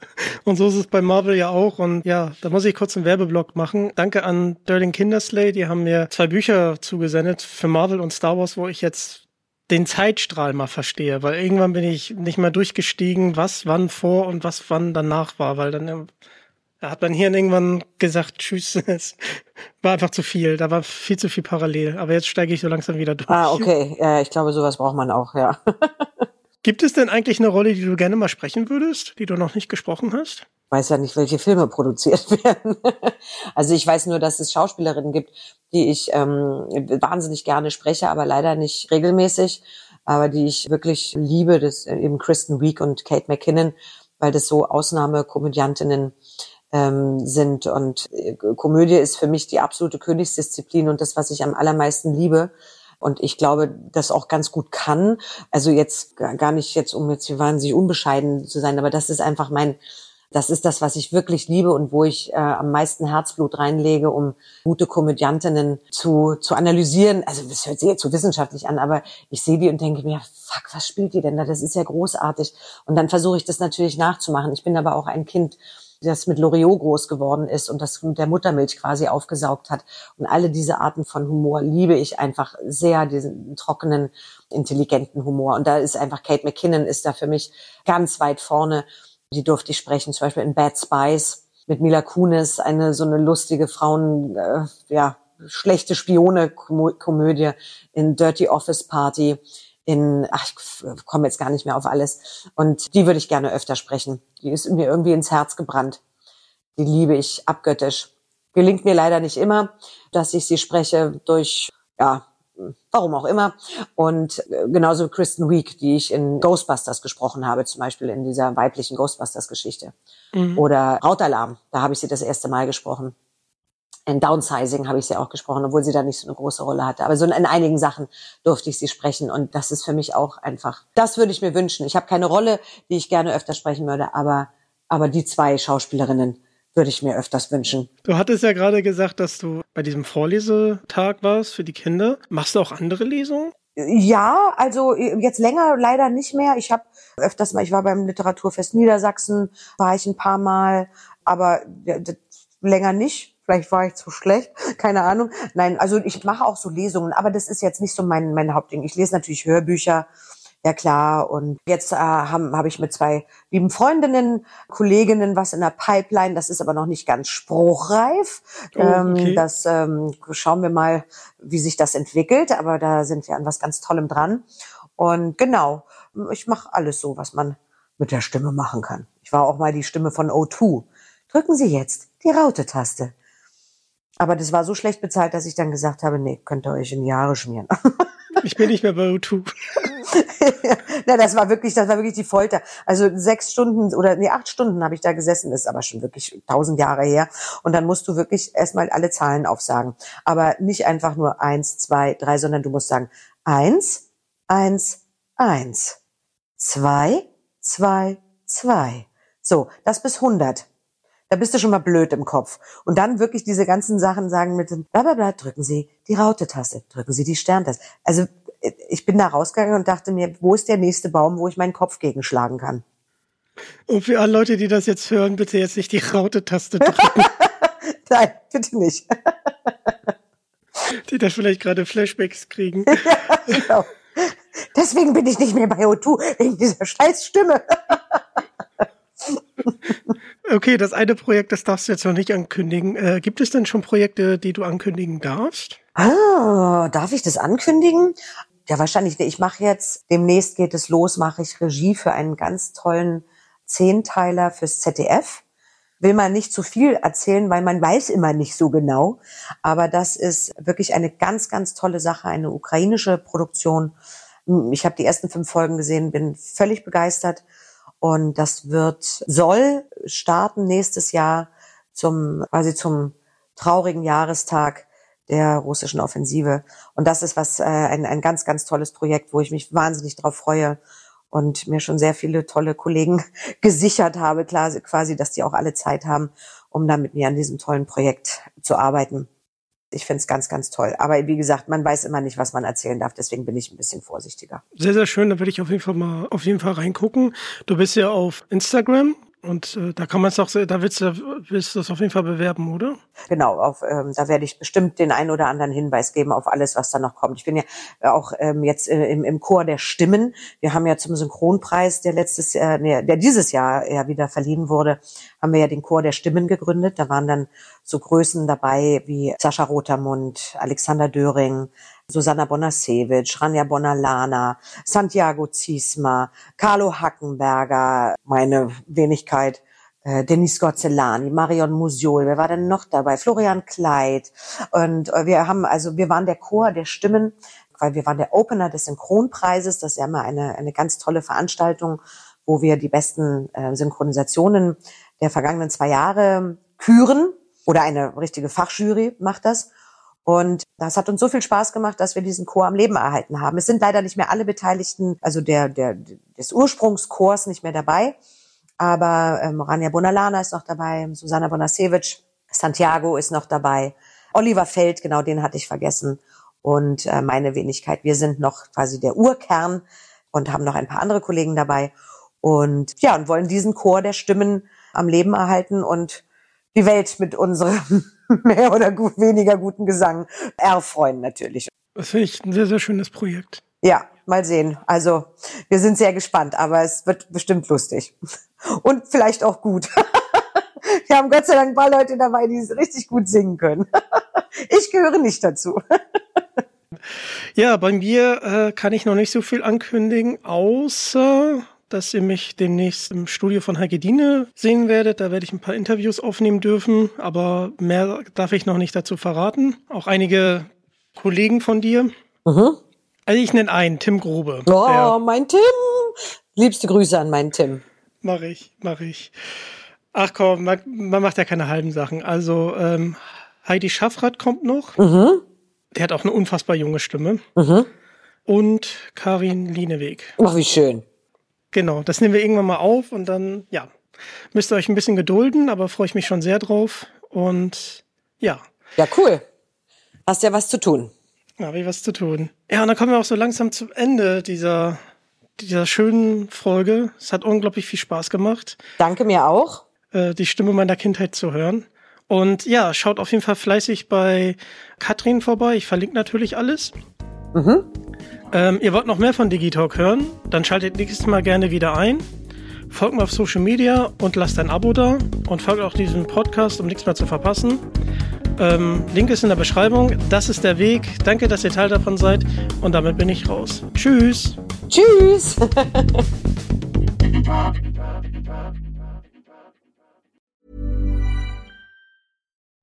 Und so ist es bei Marvel ja auch. Und ja, da muss ich kurz einen Werbeblock machen. Danke an Sterling Kindersley, die haben mir zwei Bücher zugesendet für Marvel und Star Wars, wo ich jetzt den Zeitstrahl mal verstehe, weil irgendwann bin ich nicht mehr durchgestiegen, was wann vor und was wann danach war, weil dann da hat mein Hirn irgendwann gesagt, tschüss, es war einfach zu viel, da war viel zu viel parallel, aber jetzt steige ich so langsam wieder durch. Ah, okay. Ja, ich glaube, sowas braucht man auch, ja. Gibt es denn eigentlich eine Rolle, die du gerne mal sprechen würdest, die du noch nicht gesprochen hast? weiß ja nicht, welche Filme produziert werden. also ich weiß nur, dass es Schauspielerinnen gibt, die ich ähm, wahnsinnig gerne spreche, aber leider nicht regelmäßig, aber die ich wirklich liebe, das eben Kristen Wiig und Kate McKinnon, weil das so Ausnahmekomödiantinnen ähm, sind und äh, Komödie ist für mich die absolute Königsdisziplin und das, was ich am allermeisten liebe. Und ich glaube, das auch ganz gut kann. Also jetzt gar nicht jetzt, um jetzt hier wahnsinnig unbescheiden zu sein, aber das ist einfach mein, das ist das, was ich wirklich liebe und wo ich äh, am meisten Herzblut reinlege, um gute Komödiantinnen zu, zu analysieren. Also das hört sich jetzt so wissenschaftlich an, aber ich sehe die und denke mir, fuck, was spielt die denn da? Das ist ja großartig. Und dann versuche ich das natürlich nachzumachen. Ich bin aber auch ein Kind, das mit Loriot groß geworden ist und das mit der Muttermilch quasi aufgesaugt hat. Und alle diese Arten von Humor liebe ich einfach sehr, diesen trockenen, intelligenten Humor. Und da ist einfach Kate McKinnon ist da für mich ganz weit vorne. Die durfte ich sprechen, zum Beispiel in Bad Spies mit Mila Kunis, eine so eine lustige Frauen, äh, ja, schlechte Spione-Komödie in Dirty Office Party in, ach, ich komme jetzt gar nicht mehr auf alles. Und die würde ich gerne öfter sprechen. Die ist mir irgendwie ins Herz gebrannt. Die liebe ich abgöttisch. Gelingt mir leider nicht immer, dass ich sie spreche durch, ja, warum auch immer. Und äh, genauso Kristen Wiig, die ich in Ghostbusters gesprochen habe, zum Beispiel in dieser weiblichen Ghostbusters-Geschichte. Oder Rautalarm, da habe ich sie das erste Mal gesprochen. In Downsizing habe ich sie auch gesprochen, obwohl sie da nicht so eine große Rolle hatte. Aber so in, in einigen Sachen durfte ich sie sprechen und das ist für mich auch einfach. Das würde ich mir wünschen. Ich habe keine Rolle, die ich gerne öfter sprechen würde, aber aber die zwei Schauspielerinnen würde ich mir öfters wünschen. Du hattest ja gerade gesagt, dass du bei diesem Vorlesetag warst für die Kinder. Machst du auch andere Lesungen? Ja, also jetzt länger leider nicht mehr. Ich habe öfters mal, ich war beim Literaturfest Niedersachsen, war ich ein paar Mal, aber länger nicht. Vielleicht war ich zu schlecht, keine Ahnung. Nein, also ich mache auch so Lesungen, aber das ist jetzt nicht so mein, mein Hauptding. Ich lese natürlich Hörbücher, ja klar. Und jetzt äh, habe hab ich mit zwei lieben Freundinnen, Kolleginnen was in der Pipeline. Das ist aber noch nicht ganz spruchreif. Oh, okay. ähm, das ähm, schauen wir mal, wie sich das entwickelt. Aber da sind wir an was ganz Tollem dran. Und genau, ich mache alles so, was man mit der Stimme machen kann. Ich war auch mal die Stimme von O2. Drücken Sie jetzt die Raute-Taste. Aber das war so schlecht bezahlt, dass ich dann gesagt habe, nee, könnt ihr euch in die Haare schmieren. Ich bin nicht mehr bei U2. Na, das war wirklich, das war wirklich die Folter. Also sechs Stunden oder nee, acht Stunden habe ich da gesessen, das ist aber schon wirklich tausend Jahre her. Und dann musst du wirklich erstmal alle Zahlen aufsagen. Aber nicht einfach nur eins, zwei, drei, sondern du musst sagen eins, eins, eins, zwei, zwei, zwei. So, das bis hundert. Da bist du schon mal blöd im Kopf. Und dann wirklich diese ganzen Sachen sagen mit dem blablabla, drücken Sie die Raute-Taste, drücken Sie die Sterntaste. Also ich bin da rausgegangen und dachte mir, wo ist der nächste Baum, wo ich meinen Kopf gegenschlagen kann? Und für alle Leute, die das jetzt hören, bitte jetzt nicht die Raute-Taste drücken. Nein, bitte nicht. die da vielleicht gerade Flashbacks kriegen. ja, genau. Deswegen bin ich nicht mehr bei O2, wegen dieser scheiß Stimme. Okay, das eine Projekt, das darfst du jetzt noch nicht ankündigen. Äh, gibt es denn schon Projekte, die du ankündigen darfst? Ah, darf ich das ankündigen? Ja, wahrscheinlich. Ich mache jetzt, demnächst geht es los, mache ich Regie für einen ganz tollen Zehnteiler fürs ZDF. Will man nicht zu viel erzählen, weil man weiß immer nicht so genau. Aber das ist wirklich eine ganz, ganz tolle Sache, eine ukrainische Produktion. Ich habe die ersten fünf Folgen gesehen, bin völlig begeistert. Und das wird, soll starten nächstes Jahr zum, quasi zum traurigen Jahrestag der russischen Offensive. Und das ist was, äh, ein, ein ganz, ganz tolles Projekt, wo ich mich wahnsinnig drauf freue und mir schon sehr viele tolle Kollegen gesichert habe, klar, quasi, dass die auch alle Zeit haben, um da mit mir an diesem tollen Projekt zu arbeiten. Ich finde es ganz, ganz toll. Aber wie gesagt, man weiß immer nicht, was man erzählen darf. Deswegen bin ich ein bisschen vorsichtiger. Sehr, sehr schön. Da werde ich auf jeden Fall mal auf jeden Fall reingucken. Du bist ja auf Instagram und äh, da kann man es auch, da willst du, willst du das auf jeden Fall bewerben, oder? Genau, auf, ähm, da werde ich bestimmt den einen oder anderen Hinweis geben auf alles, was da noch kommt. Ich bin ja auch ähm, jetzt äh, im, im Chor der Stimmen. Wir haben ja zum Synchronpreis, der letztes Jahr, nee, der dieses Jahr ja wieder verliehen wurde, haben wir ja den Chor der Stimmen gegründet. Da waren dann so Größen dabei wie Sascha Rotermund, Alexander Döring, Susanna Bonasewicz, Rania Bonalana, Santiago Ziesma, Carlo Hackenberger, meine Wenigkeit, äh, Denis Gozzelani, Marion Musiol, wer war denn noch dabei? Florian Kleid. Und äh, wir haben, also wir waren der Chor der Stimmen, weil wir waren der Opener des Synchronpreises. Das ist ja immer eine, eine ganz tolle Veranstaltung, wo wir die besten äh, Synchronisationen der vergangenen zwei Jahre küren. Oder eine richtige Fachjury macht das. Und das hat uns so viel Spaß gemacht, dass wir diesen Chor am Leben erhalten haben. Es sind leider nicht mehr alle Beteiligten, also der, der, des Ursprungschors nicht mehr dabei. Aber ähm, Rania Bonalana ist noch dabei, Susanna Bonasewicz, Santiago ist noch dabei, Oliver Feld, genau den hatte ich vergessen. Und äh, meine Wenigkeit. Wir sind noch quasi der Urkern und haben noch ein paar andere Kollegen dabei. Und ja, und wollen diesen Chor der Stimmen am Leben erhalten und die Welt mit unserem mehr oder gut, weniger guten Gesang erfreuen natürlich. Das finde ich ein sehr, sehr schönes Projekt. Ja, mal sehen. Also wir sind sehr gespannt, aber es wird bestimmt lustig. Und vielleicht auch gut. Wir haben Gott sei Dank ein paar Leute dabei, die richtig gut singen können. Ich gehöre nicht dazu. Ja, bei mir äh, kann ich noch nicht so viel ankündigen, außer dass ihr mich demnächst im Studio von Heike Diene sehen werdet. Da werde ich ein paar Interviews aufnehmen dürfen, aber mehr darf ich noch nicht dazu verraten. Auch einige Kollegen von dir. Mhm. Also ich nenne einen, Tim Grobe. Oh, der, mein Tim. Liebste Grüße an meinen Tim. Mach ich, mach ich. Ach komm, man, man macht ja keine halben Sachen. Also ähm, Heidi Schaffrath kommt noch. Mhm. Der hat auch eine unfassbar junge Stimme. Mhm. Und Karin Lieneweg. Ach, wie schön. Genau, das nehmen wir irgendwann mal auf und dann, ja, müsst ihr euch ein bisschen gedulden, aber freue ich mich schon sehr drauf. Und ja. Ja, cool. Hast ja was zu tun. Ja, ich was zu tun. Ja, und dann kommen wir auch so langsam zum Ende dieser, dieser schönen Folge. Es hat unglaublich viel Spaß gemacht. Danke mir auch. Äh, die Stimme meiner Kindheit zu hören. Und ja, schaut auf jeden Fall fleißig bei Katrin vorbei. Ich verlinke natürlich alles. Mhm. Ähm, ihr wollt noch mehr von Digitalk hören? Dann schaltet nächstes Mal gerne wieder ein. Folgt mir auf Social Media und lasst ein Abo da und folgt auch diesem Podcast, um nichts mehr zu verpassen. Ähm, Link ist in der Beschreibung. Das ist der Weg. Danke, dass ihr Teil davon seid. Und damit bin ich raus. Tschüss. Tschüss.